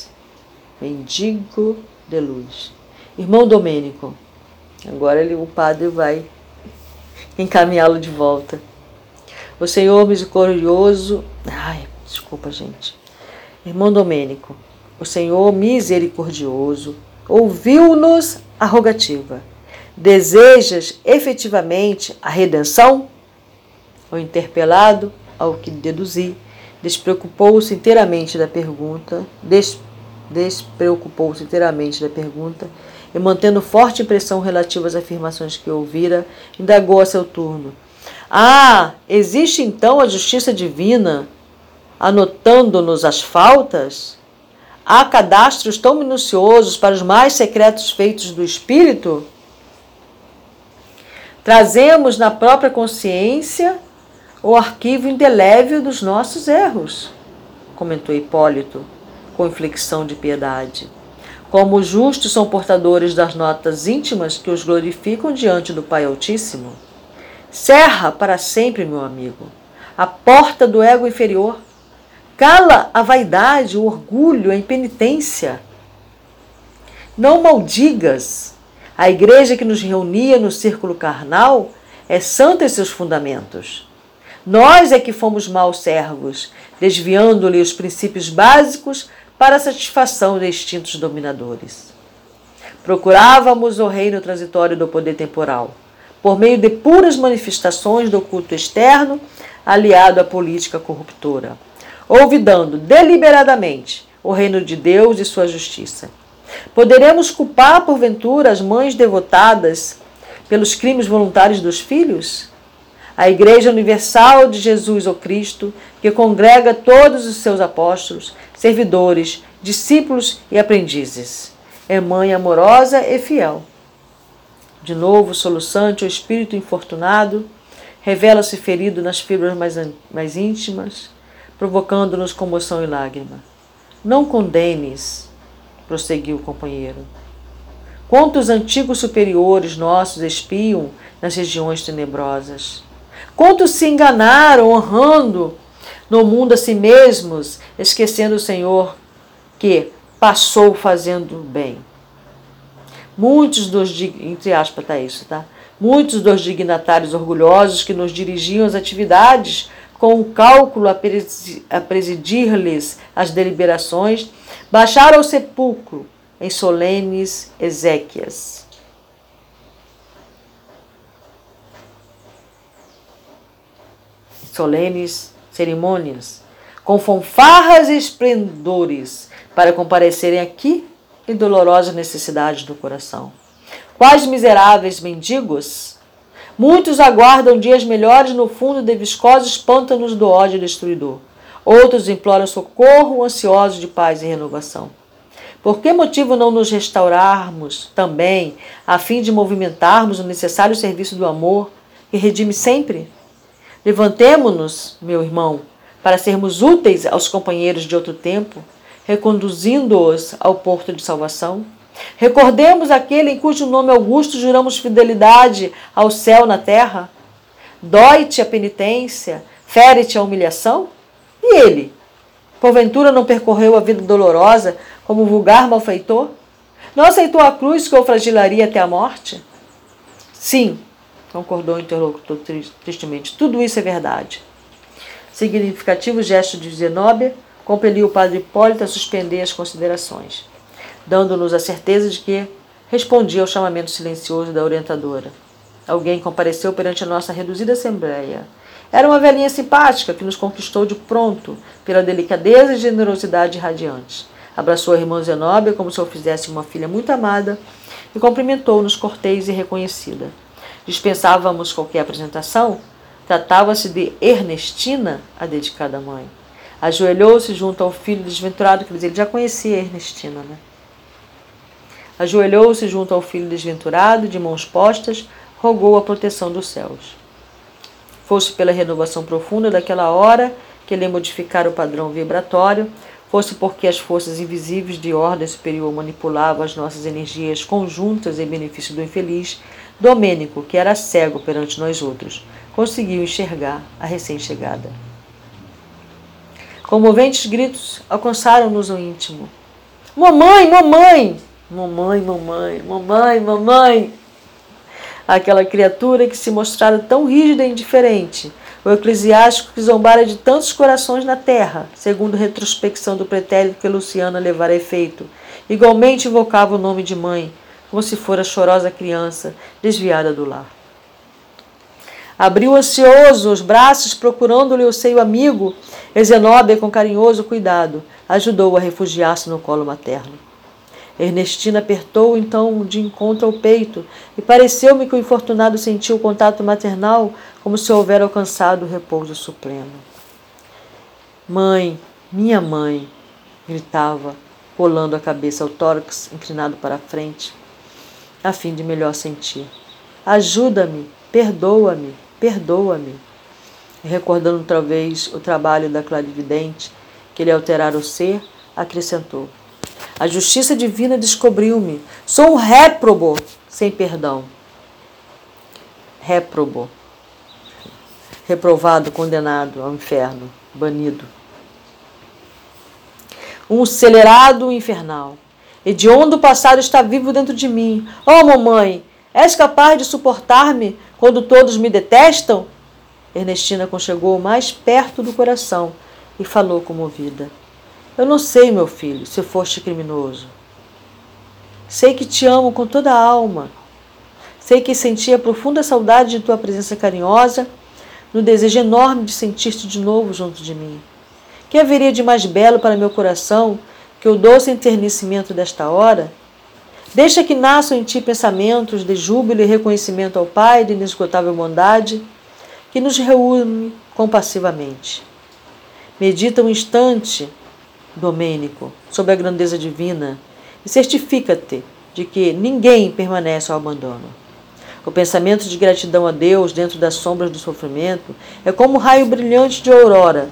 Mendigo de luz. Irmão Domênico. Agora ele, o padre vai encaminhá-lo de volta. O Senhor misericordioso. Ai, desculpa, gente. Irmão Domênico, o Senhor misericordioso ouviu-nos a rogativa. Desejas efetivamente a redenção? O interpelado, ao que deduzi, despreocupou-se inteiramente da pergunta, despreocupou-se inteiramente da pergunta e, mantendo forte impressão relativa às afirmações que ouvira, indagou a seu turno. Ah, existe então a justiça divina anotando-nos as faltas? Há cadastros tão minuciosos para os mais secretos feitos do espírito? Trazemos na própria consciência o arquivo indelével dos nossos erros, comentou Hipólito, com inflexão de piedade. Como os justos são portadores das notas íntimas que os glorificam diante do Pai Altíssimo. Cerra para sempre, meu amigo, a porta do ego inferior. Cala a vaidade, o orgulho, a impenitência. Não maldigas. A igreja que nos reunia no círculo carnal é santa em seus fundamentos. Nós é que fomos maus servos, desviando-lhe os princípios básicos para a satisfação de instintos dominadores. Procurávamos o reino transitório do poder temporal por meio de puras manifestações do culto externo, aliado à política corruptora, olvidando deliberadamente o reino de Deus e sua justiça. Poderemos culpar, porventura, as mães devotadas pelos crimes voluntários dos filhos? A Igreja Universal de Jesus, o Cristo, que congrega todos os seus apóstolos, servidores, discípulos e aprendizes, é mãe amorosa e fiel de novo, soluçante, o espírito infortunado revela-se ferido nas fibras mais, mais íntimas, provocando-nos comoção e lágrima. Não condenes, prosseguiu o companheiro. Quantos antigos superiores nossos espiam nas regiões tenebrosas? Quantos se enganaram honrando no mundo a si mesmos, esquecendo o Senhor que passou fazendo bem? Muitos dos, entre aspas, tá isso, tá? Muitos dos dignatários orgulhosos que nos dirigiam às atividades com o cálculo a presidir-lhes as deliberações, baixaram ao sepulcro em solenes exéquias. Solenes cerimônias, com fanfarras e esplendores, para comparecerem aqui e dolorosas necessidades do coração. Quais miseráveis mendigos! Muitos aguardam dias melhores no fundo de viscosos pântanos do ódio destruidor. Outros imploram socorro, ansiosos de paz e renovação. Por que motivo não nos restaurarmos também, a fim de movimentarmos o necessário serviço do amor, que redime sempre? Levantemo-nos, meu irmão, para sermos úteis aos companheiros de outro tempo, reconduzindo-os ao porto de salvação? Recordemos aquele em cujo nome augusto juramos fidelidade ao céu na terra? Dói-te a penitência, fere-te a humilhação? E ele? Porventura não percorreu a vida dolorosa como vulgar malfeitor? Não aceitou a cruz que o fragilaria até a morte? Sim, concordou o interlocutor tristemente. Tudo isso é verdade. Significativo gesto de Zenóbia compeliu o padre Hipólito a suspender as considerações, dando-nos a certeza de que respondia ao chamamento silencioso da orientadora. Alguém compareceu perante a nossa reduzida assembleia. Era uma velhinha simpática que nos conquistou de pronto pela delicadeza e generosidade radiantes. Abraçou a irmã Zenóbia como se eu fizesse uma filha muito amada e cumprimentou-nos cortês e reconhecida. Dispensávamos qualquer apresentação. Tratava-se de Ernestina, a dedicada mãe. Ajoelhou-se junto ao filho desventurado, quer dizer, ele já conhecia Ernestina, né? Ajoelhou-se junto ao filho desventurado, de mãos postas, rogou a proteção dos céus. Fosse pela renovação profunda daquela hora que ele modificara o padrão vibratório, fosse porque as forças invisíveis de ordem superior manipulavam as nossas energias conjuntas em benefício do infeliz, Domênico, que era cego perante nós outros, conseguiu enxergar a recém-chegada. Comoventes gritos alcançaram-nos o íntimo. Mamãe, mamãe! Mamãe, mamãe, mamãe, mamãe! Aquela criatura que se mostrara tão rígida e indiferente, o eclesiástico que zombara de tantos corações na terra, segundo retrospecção do pretérito que Luciana levara a efeito, igualmente invocava o nome de mãe, como se fora chorosa criança desviada do lar. Abriu ansioso os braços, procurando-lhe o seio amigo, e Zenóbia, com carinhoso cuidado, ajudou-o a refugiar-se no colo materno. Ernestina apertou então de encontro ao peito, e pareceu-me que o infortunado sentiu o contato maternal como se houvera alcançado o repouso supremo. Mãe, minha mãe, gritava, rolando a cabeça ao tórax inclinado para a frente, a fim de melhor sentir. Ajuda-me, perdoa-me, perdoa-me. Recordando outra vez o trabalho da clarividente, que lhe alterara o ser, acrescentou: A justiça divina descobriu-me. Sou um réprobo sem perdão. Réprobo. Reprovado, condenado ao inferno, banido. Um acelerado infernal. Hediondo passado está vivo dentro de mim. Oh, mamãe, és capaz de suportar-me quando todos me detestam? Ernestina conchegou mais perto do coração e falou comovida. Eu não sei, meu filho, se foste criminoso. Sei que te amo com toda a alma. Sei que sentia profunda saudade de tua presença carinhosa, no desejo enorme de sentir-te de novo junto de mim. Que haveria de mais belo para meu coração que o doce enternecimento desta hora? Deixa que nasçam em ti pensamentos de júbilo e reconhecimento ao Pai de inesgotável bondade, que nos reúne compassivamente. Medita um instante, Domênico, sobre a grandeza divina e certifica-te de que ninguém permanece ao abandono. O pensamento de gratidão a Deus dentro das sombras do sofrimento é como um raio brilhante de aurora,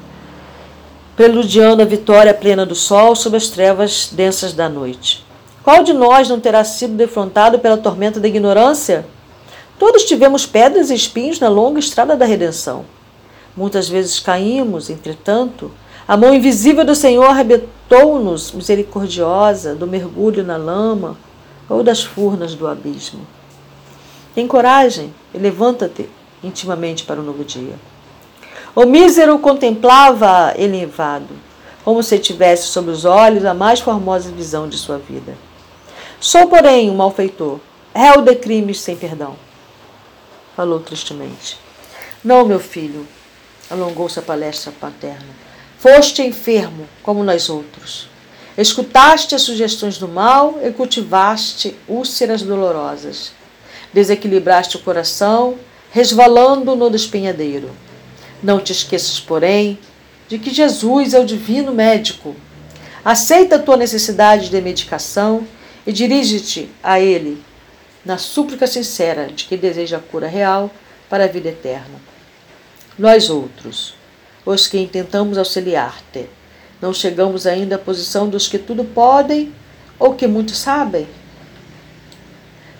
preludiando a vitória plena do sol sobre as trevas densas da noite. Qual de nós não terá sido defrontado pela tormenta da ignorância? Todos tivemos pedras e espinhos na longa estrada da redenção. Muitas vezes caímos, entretanto, a mão invisível do Senhor arrebentou-nos, misericordiosa, do mergulho na lama ou das furnas do abismo. Tem coragem e levanta-te intimamente para o novo dia. O mísero contemplava elevado, como se tivesse sob os olhos a mais formosa visão de sua vida. Sou, porém, um malfeitor, réu de crimes sem perdão. Falou tristemente. Não, meu filho, alongou-se a palestra paterna. Foste enfermo, como nós outros. Escutaste as sugestões do mal e cultivaste úlceras dolorosas. Desequilibraste o coração, resvalando no despenhadeiro. Não te esqueças, porém, de que Jesus é o divino médico. Aceita a tua necessidade de medicação e dirige-te a Ele na súplica sincera de que deseja a cura real para a vida eterna. Nós outros, os que intentamos auxiliar-te, não chegamos ainda à posição dos que tudo podem ou que muito sabem.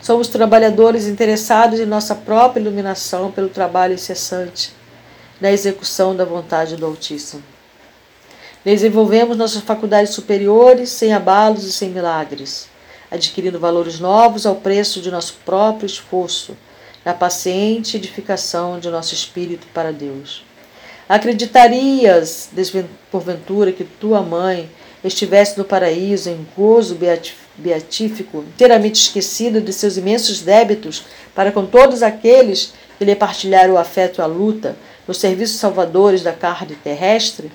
Somos trabalhadores interessados em nossa própria iluminação pelo trabalho incessante na execução da vontade do Altíssimo. Desenvolvemos nossas faculdades superiores sem abalos e sem milagres adquirindo valores novos ao preço de nosso próprio esforço, na paciente edificação de nosso espírito para Deus. Acreditarias, porventura, que tua mãe estivesse no paraíso em gozo beatífico, inteiramente esquecida de seus imensos débitos para com todos aqueles que lhe partilharam o afeto e a luta nos serviços salvadores da carne terrestre?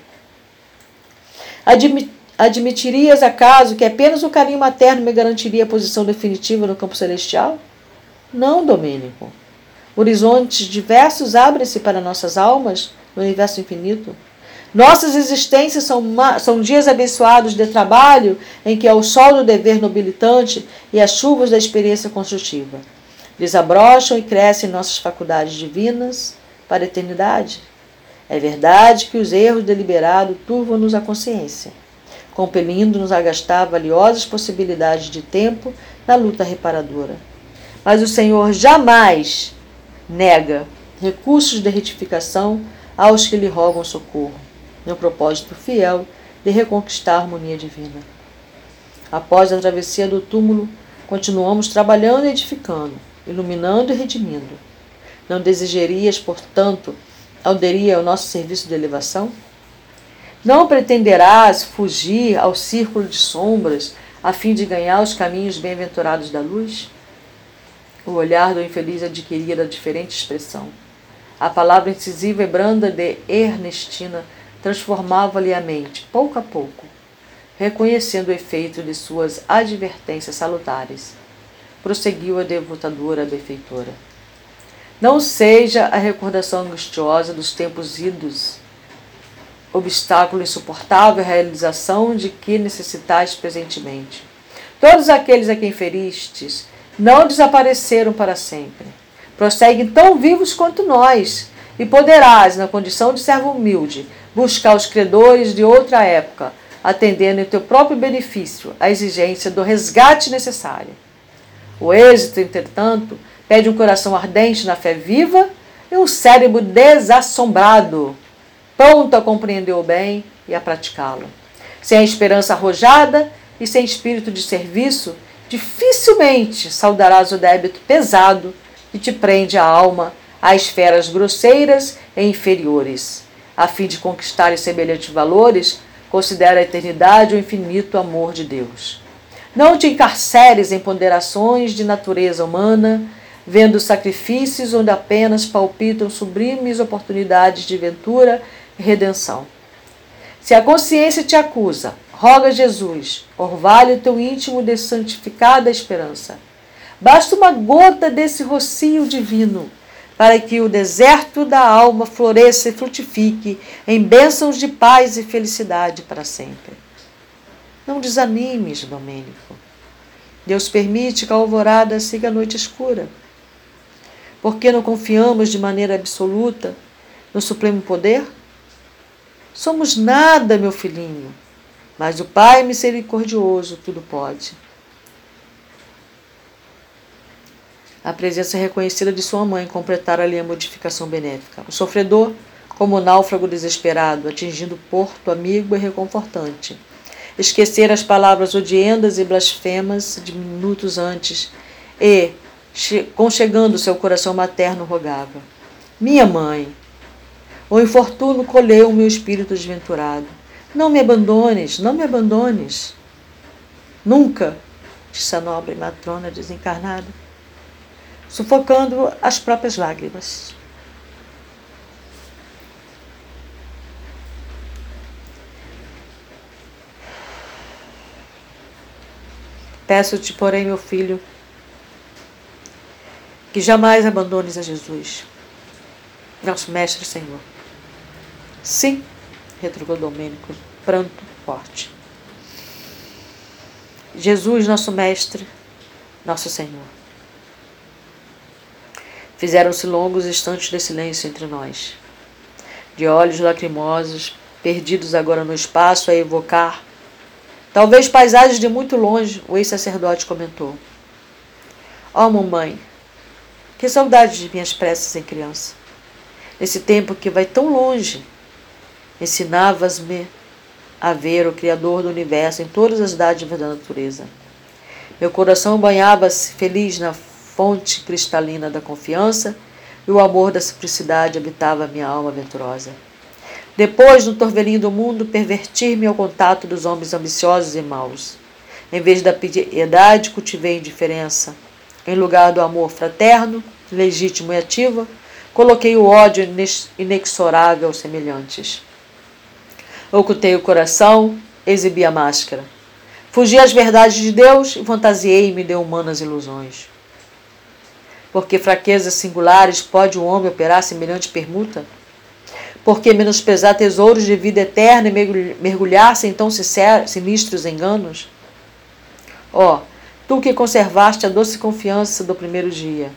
Admit Admitirias acaso que apenas o carinho materno me garantiria a posição definitiva no campo celestial? Não, Domênico. Horizontes diversos abrem-se para nossas almas no universo infinito. Nossas existências são, são dias abençoados de trabalho em que é o sol do dever nobilitante e as chuvas da experiência construtiva. Desabrocham e crescem nossas faculdades divinas para a eternidade. É verdade que os erros deliberados turvam-nos a consciência compelindo-nos a gastar valiosas possibilidades de tempo na luta reparadora. Mas o Senhor jamais nega recursos de retificação aos que lhe rogam socorro. meu propósito fiel de reconquistar a harmonia divina. Após a travessia do túmulo, continuamos trabalhando e edificando, iluminando e redimindo. Não desejarias, portanto, aderir ao nosso serviço de elevação? Não pretenderás fugir ao círculo de sombras a fim de ganhar os caminhos bem-aventurados da luz? O olhar do infeliz adquirira diferente expressão. A palavra incisiva e branda de Ernestina transformava-lhe a mente, pouco a pouco, reconhecendo o efeito de suas advertências salutares. Prosseguiu a devotadora benfeitora. Não seja a recordação angustiosa dos tempos idos obstáculo insuportável à realização de que necessitais presentemente. Todos aqueles a quem feristes não desapareceram para sempre. Prosseguem tão vivos quanto nós, e poderás, na condição de servo humilde, buscar os credores de outra época, atendendo em teu próprio benefício à exigência do resgate necessário. O êxito, entretanto, pede um coração ardente na fé viva e um cérebro desassombrado, pronto a compreender o bem e a praticá-lo. Sem a esperança arrojada e sem espírito de serviço, dificilmente saudarás o débito pesado que te prende a alma a esferas grosseiras e inferiores. A fim de conquistar semelhantes valores, considera a eternidade o infinito amor de Deus. Não te encarceres em ponderações de natureza humana, vendo sacrifícios onde apenas palpitam sublimes oportunidades de ventura e redenção. Se a consciência te acusa, roga Jesus, orvalhe o teu íntimo de santificada esperança. Basta uma gota desse rocio divino para que o deserto da alma floresça e frutifique em bênçãos de paz e felicidade para sempre. Não desanimes, Domênico. Deus permite que a alvorada siga a noite escura. Porque não confiamos de maneira absoluta no supremo poder? Somos nada, meu filhinho, mas o Pai misericordioso tudo pode. A presença reconhecida de sua mãe completara-lhe a modificação benéfica. O sofredor, como o náufrago desesperado, atingindo porto amigo e reconfortante. Esquecer as palavras odiendas e blasfemas de minutos antes e, conchegando seu coração materno, rogava: Minha mãe, o infortúnio colheu o meu espírito desventurado. Não me abandones, não me abandones. Nunca, disse a nobre matrona desencarnada, sufocando as próprias lágrimas. Peço-te, porém, meu filho, que jamais abandones a Jesus, nosso Mestre Senhor. Sim, retrucou Domênico, pranto forte. Jesus, nosso Mestre, nosso Senhor. Fizeram-se longos instantes de silêncio entre nós. De olhos lacrimosos, perdidos agora no espaço a evocar, talvez paisagens de muito longe, o ex-sacerdote comentou. Ó, oh, mamãe, que saudade de minhas preces em criança. Nesse tempo que vai tão longe, Ensinavas-me a ver o Criador do universo em todas as dádivas da natureza. Meu coração banhava-se feliz na fonte cristalina da confiança e o amor da simplicidade habitava minha alma venturosa. Depois, no torvelinho do mundo, pervertir-me ao contato dos homens ambiciosos e maus. Em vez da piedade, cultivei indiferença. Em lugar do amor fraterno, legítimo e ativo, coloquei o ódio inexorável aos semelhantes. Ocultei o coração, exibi a máscara. Fugi às verdades de Deus e fantasiei-me de humanas ilusões. Porque fraquezas singulares pode o homem operar semelhante permuta? Porque menosprezar tesouros de vida eterna e mergulhar-se em tão sinistros enganos? Ó, oh, tu que conservaste a doce confiança do primeiro dia,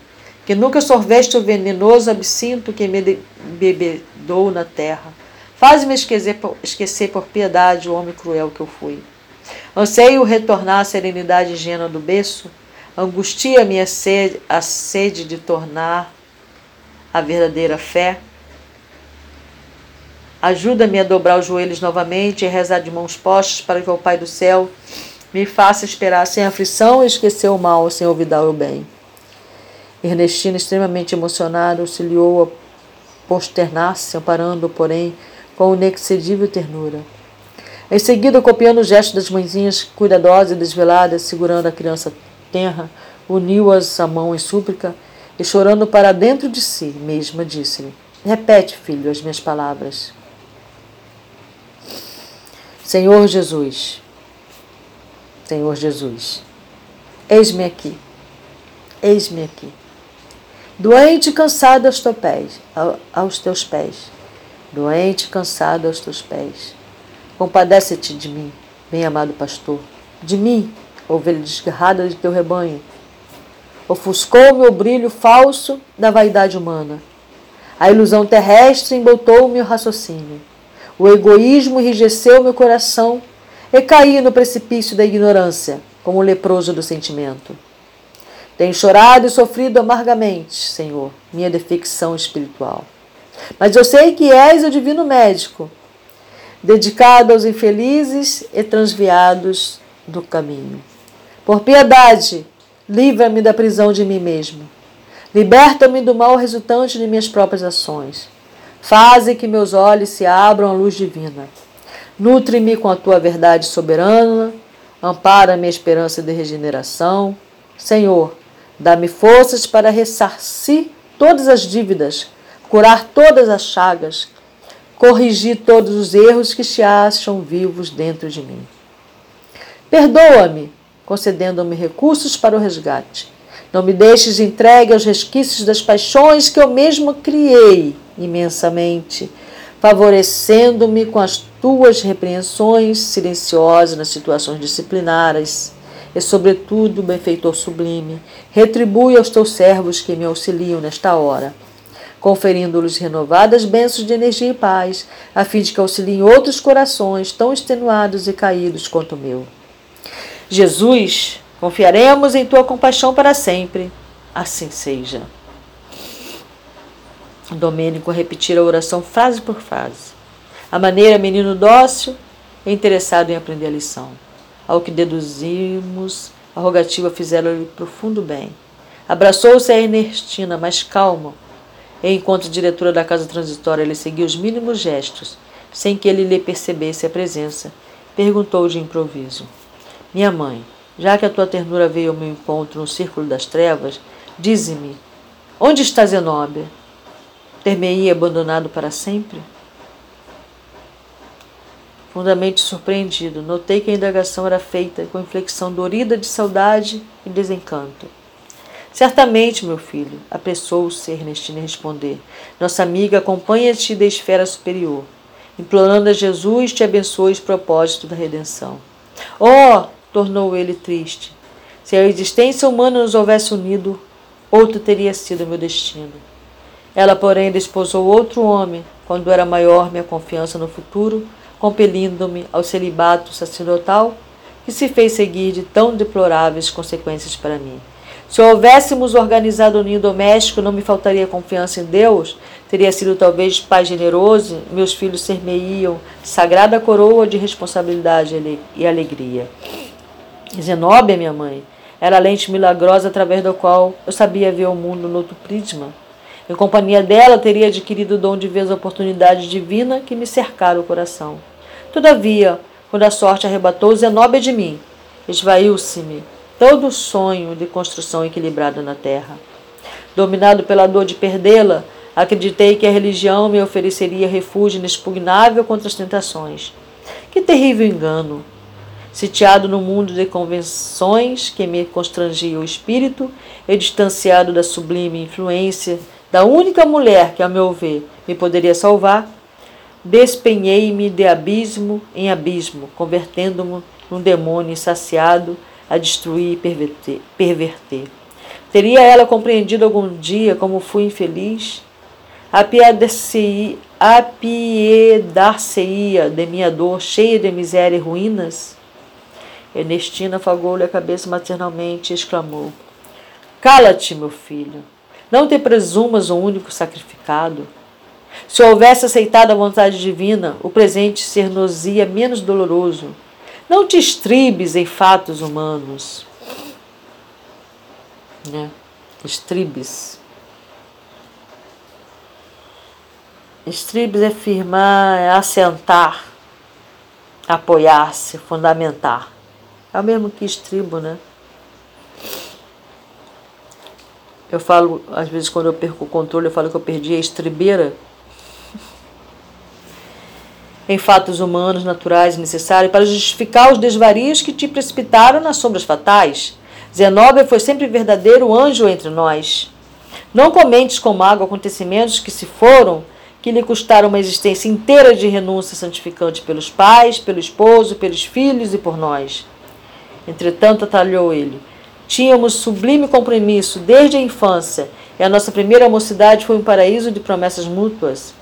que nunca sorveste o venenoso absinto que me bebedou na terra, Faz-me esquecer, esquecer por piedade o homem cruel que eu fui. Anseio retornar à serenidade ingênua do berço, angustia-me a sede, a sede de tornar a verdadeira fé, Ajuda-me a dobrar os joelhos novamente e rezar de mãos postas para que o Pai do céu me faça esperar sem aflição e esquecer o mal sem olvidar o bem. Ernestina, extremamente emocionada, auxiliou a posternar-se, amparando, porém, com inexcedível ternura. Em seguida, copiando o gesto das mãezinhas cuidadosas e desveladas, segurando a criança tenra, uniu-as a mão em súplica e, chorando para dentro de si mesma, disse-lhe: Repete, filho, as minhas palavras. Senhor Jesus, Senhor Jesus, eis-me aqui, eis-me aqui, doente e cansado aos teus pés, aos teus pés, doente e cansado aos teus pés. Compadece-te de mim, bem-amado pastor, de mim, ovelha desgarrada de teu rebanho. Ofuscou-me o brilho falso da vaidade humana. A ilusão terrestre emboltou meu raciocínio. O egoísmo enrijeceu meu coração e caí no precipício da ignorância, como o leproso do sentimento. Tenho chorado e sofrido amargamente, Senhor, minha defecção espiritual. Mas eu sei que és o divino médico, dedicado aos infelizes e transviados do caminho. Por piedade, livra-me da prisão de mim mesmo. Liberta-me do mal resultante de minhas próprias ações. Faze que meus olhos se abram à luz divina. Nutre-me com a tua verdade soberana, ampara minha esperança de regeneração. Senhor, dá-me forças para ressarcir todas as dívidas, curar todas as chagas, corrigir todos os erros que se acham vivos dentro de mim. Perdoa-me, concedendo-me recursos para o resgate. Não me deixes entregue aos resquícios das paixões que eu mesmo criei imensamente favorecendo-me com as tuas repreensões silenciosas nas situações disciplinares. E, sobretudo, benfeitor sublime, retribui aos teus servos que me auxiliam nesta hora, conferindo-lhes renovadas bênçãos de energia e paz, a fim de que auxiliem outros corações tão extenuados e caídos quanto o meu. Jesus, confiaremos em tua compaixão para sempre. Assim seja. Domênico repetir a oração frase por frase. A maneira menino dócil e interessado em aprender a lição. Ao que deduzimos, a rogativa fizeram-lhe profundo bem. Abraçou-se a Ernestina, mais calmo, enquanto diretora da casa transitória ele seguia os mínimos gestos, sem que ele lhe percebesse a presença, perguntou de improviso: Minha mãe, já que a tua ternura veio ao meu encontro no círculo das trevas, dize-me, onde está Zenóbia? Ter-me-ia abandonado para sempre? Fundamente surpreendido, notei que a indagação era feita com inflexão dorida de saudade e desencanto. Certamente, meu filho, apressou-se Ernestina a responder. Nossa amiga acompanha-te da esfera superior, implorando a Jesus te abençoe os propósitos da redenção. Oh! tornou ele triste. Se a existência humana nos houvesse unido, outro teria sido meu destino. Ela, porém, desposou outro homem, quando era maior minha confiança no futuro, compelindo-me ao celibato sacerdotal, que se fez seguir de tão deploráveis consequências para mim. Se houvéssemos organizado o ninho doméstico, não me faltaria confiança em Deus, teria sido talvez pai generoso, meus filhos ser-me-iam sagrada coroa de responsabilidade e alegria. Zenóbia, minha mãe, era a lente milagrosa através da qual eu sabia ver o mundo no outro prisma. Em companhia dela, teria adquirido o dom de ver a oportunidade divina que me cercara o coração. Todavia, quando a sorte arrebatou Zenóbia de mim, esvaiu-se-me todo o sonho de construção equilibrada na terra. Dominado pela dor de perdê-la, acreditei que a religião me ofereceria refúgio inexpugnável contra as tentações. Que terrível engano! Sitiado no mundo de convenções que me constrangia o espírito e distanciado da sublime influência da única mulher que, a meu ver, me poderia salvar, despenhei-me de abismo em abismo, convertendo-me num demônio insaciado a destruir e perverter. Teria ela compreendido algum dia como fui infeliz? Apiedar-se-ia de minha dor cheia de miséria e ruínas? Ernestina afagou-lhe a cabeça maternalmente e exclamou: Cala-te, meu filho. Não te presumas o único sacrificado. Se houvesse aceitado a vontade divina, o presente ser-nos-ia menos doloroso. Não te estribes em fatos humanos. Né? Estribes. Estribes é firmar, é assentar, apoiar-se, fundamentar. É o mesmo que estribo, né? Eu falo, às vezes, quando eu perco o controle, eu falo que eu perdi a estribeira. Em fatos humanos, naturais e necessários para justificar os desvarios que te precipitaram nas sombras fatais. Zenóbia foi sempre verdadeiro anjo entre nós. Não comentes como água acontecimentos que se foram, que lhe custaram uma existência inteira de renúncia santificante pelos pais, pelo esposo, pelos filhos e por nós. Entretanto, atalhou ele. Tínhamos sublime compromisso desde a infância, e a nossa primeira mocidade foi um paraíso de promessas mútuas.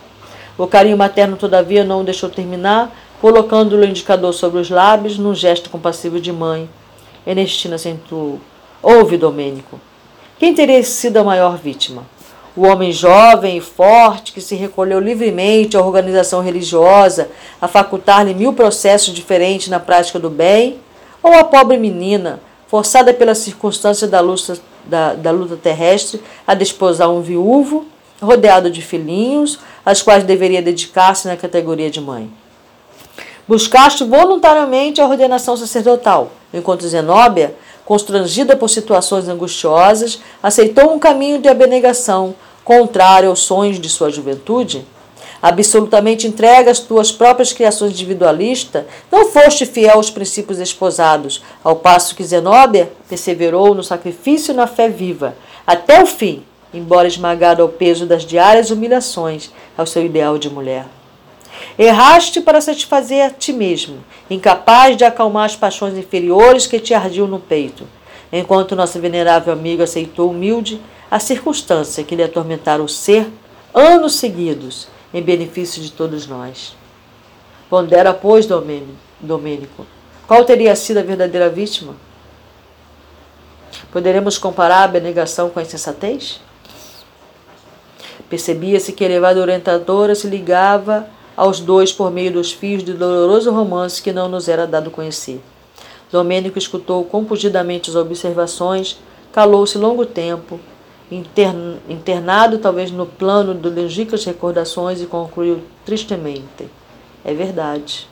O carinho materno, todavia, não o deixou terminar, colocando-lhe o indicador sobre os lábios num gesto compassivo de mãe. Ernestina acentuou. Ouve, Domênico. Quem teria sido a maior vítima? O homem jovem e forte que se recolheu livremente à organização religiosa, a facultar-lhe mil processos diferentes na prática do bem? Ou a pobre menina, forçada pela circunstância da luta, da, da luta terrestre a desposar um viúvo, rodeado de filhinhos, às quais deveria dedicar-se na categoria de mãe. Buscaste voluntariamente a ordenação sacerdotal, enquanto Zenóbia, constrangida por situações angustiosas, aceitou um caminho de abnegação contrário aos sonhos de sua juventude? absolutamente entregue às tuas próprias criações individualistas, não foste fiel aos princípios esposados, ao passo que Zenóbia perseverou no sacrifício e na fé viva, até o fim, embora esmagado ao peso das diárias humilhações ao seu ideal de mulher. Erraste para satisfazer a ti mesmo, incapaz de acalmar as paixões inferiores que te ardiam no peito, enquanto nosso venerável amigo aceitou humilde a circunstância que lhe atormentara o ser anos seguidos, em benefício de todos nós. Pondera, pois, Domênico, qual teria sido a verdadeira vítima? Poderemos comparar a abnegação com a insensatez? Percebia-se que a elevada orientadora se ligava aos dois por meio dos fios de doloroso romance que não nos era dado conhecer. Domênico escutou compungidamente as observações, calou-se longo tempo, internado talvez no plano de longínquas recordações e concluiu tristemente: É verdade.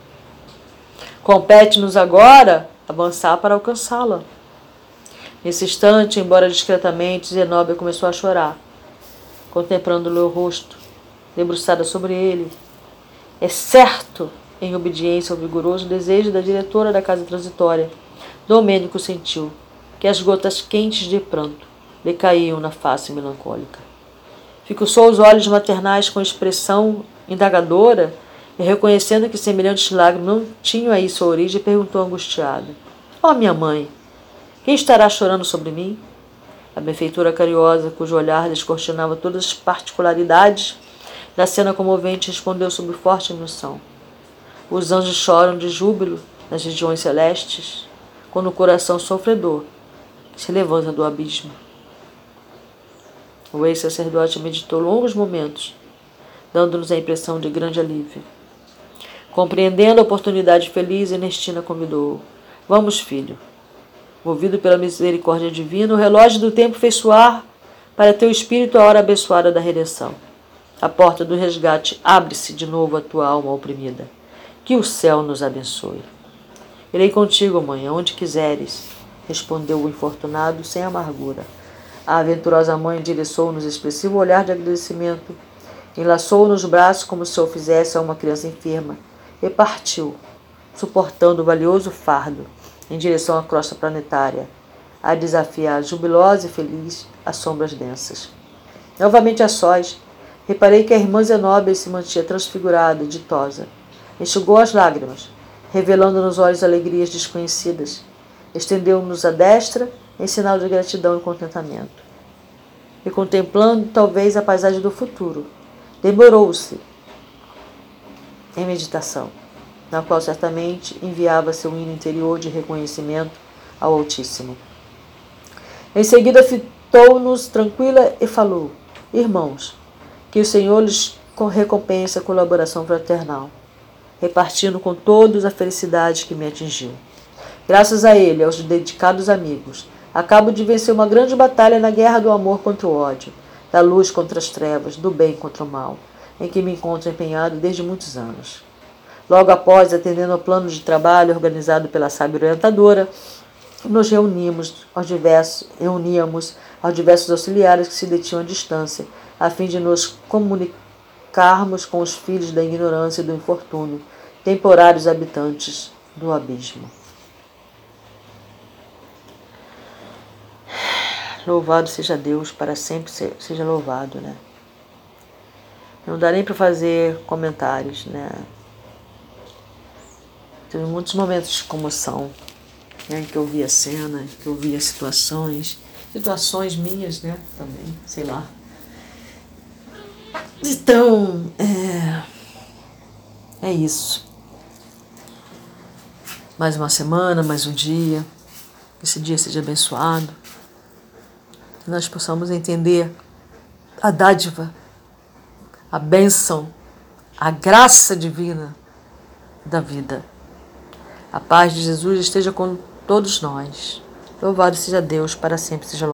Compete-nos agora avançar para alcançá-la. Nesse instante, embora discretamente, Zenóbia começou a chorar, contemplando-lhe o rosto, debruçada sobre ele. É certo, em obediência ao vigoroso desejo da diretora da casa transitória, Domênico sentiu que as gotas quentes de pranto lhe caíam na face melancólica. Fixou os olhos maternais com expressão indagadora e, reconhecendo que semelhantes lágrimas não tinham aí sua origem, perguntou angustiada: Ó oh, minha mãe, quem estará chorando sobre mim? A benfeitora cariosa, cujo olhar descortinava todas as particularidades da cena comovente, respondeu sob forte emoção: Os anjos choram de júbilo nas regiões celestes, quando o coração sofredor se levanta do abismo. O ex-sacerdote meditou longos momentos, dando-nos a impressão de grande alívio. Compreendendo a oportunidade feliz, Ernestina convidou: Vamos, filho. Movido pela misericórdia divina, o relógio do tempo fez soar para teu espírito a hora abençoada da redenção. A porta do resgate abre-se de novo à tua alma oprimida. Que o céu nos abençoe. Irei contigo, mãe, aonde quiseres, respondeu o infortunado sem amargura. A aventurosa mãe endereçou-nos expressivo olhar de agradecimento, enlaçou-o nos braços como se o fizesse a uma criança enferma e partiu, suportando o valioso fardo, em direção à crosta planetária, a desafiar jubilosa e feliz as sombras densas. Novamente a sós, reparei que a irmã Zenóbia se mantinha transfigurada ditosa. Enxugou as lágrimas, revelando nos olhos alegrias desconhecidas. Estendeu-nos a destra em sinal de gratidão e contentamento. E contemplando talvez a paisagem do futuro, demorou-se em meditação, na qual certamente enviava seu hino interior de reconhecimento ao Altíssimo. Em seguida fitou-nos tranquila e falou: Irmãos, que o Senhor lhes com recompensa e colaboração fraternal, repartindo com todos a felicidade que me atingiu. Graças a ele, aos dedicados amigos, acabo de vencer uma grande batalha na guerra do amor contra o ódio, da luz contra as trevas, do bem contra o mal, em que me encontro empenhado desde muitos anos. Logo após, atendendo ao plano de trabalho organizado pela sábia orientadora, nos reunimos aos diversos, reuníamos aos diversos auxiliares que se detinham à distância, a fim de nos comunicarmos com os filhos da ignorância e do infortúnio, temporários habitantes do abismo. Louvado seja Deus, para sempre seja louvado, né? Não dá nem para fazer comentários, né? Teve muitos momentos de comoção, né? Que eu vi a cena, que eu vi as situações, situações minhas, né? Também, sei lá. Então, é, é isso. Mais uma semana, mais um dia. Esse dia seja abençoado que nós possamos entender a dádiva, a bênção, a graça divina da vida. A paz de Jesus esteja com todos nós. Louvado seja Deus, para sempre seja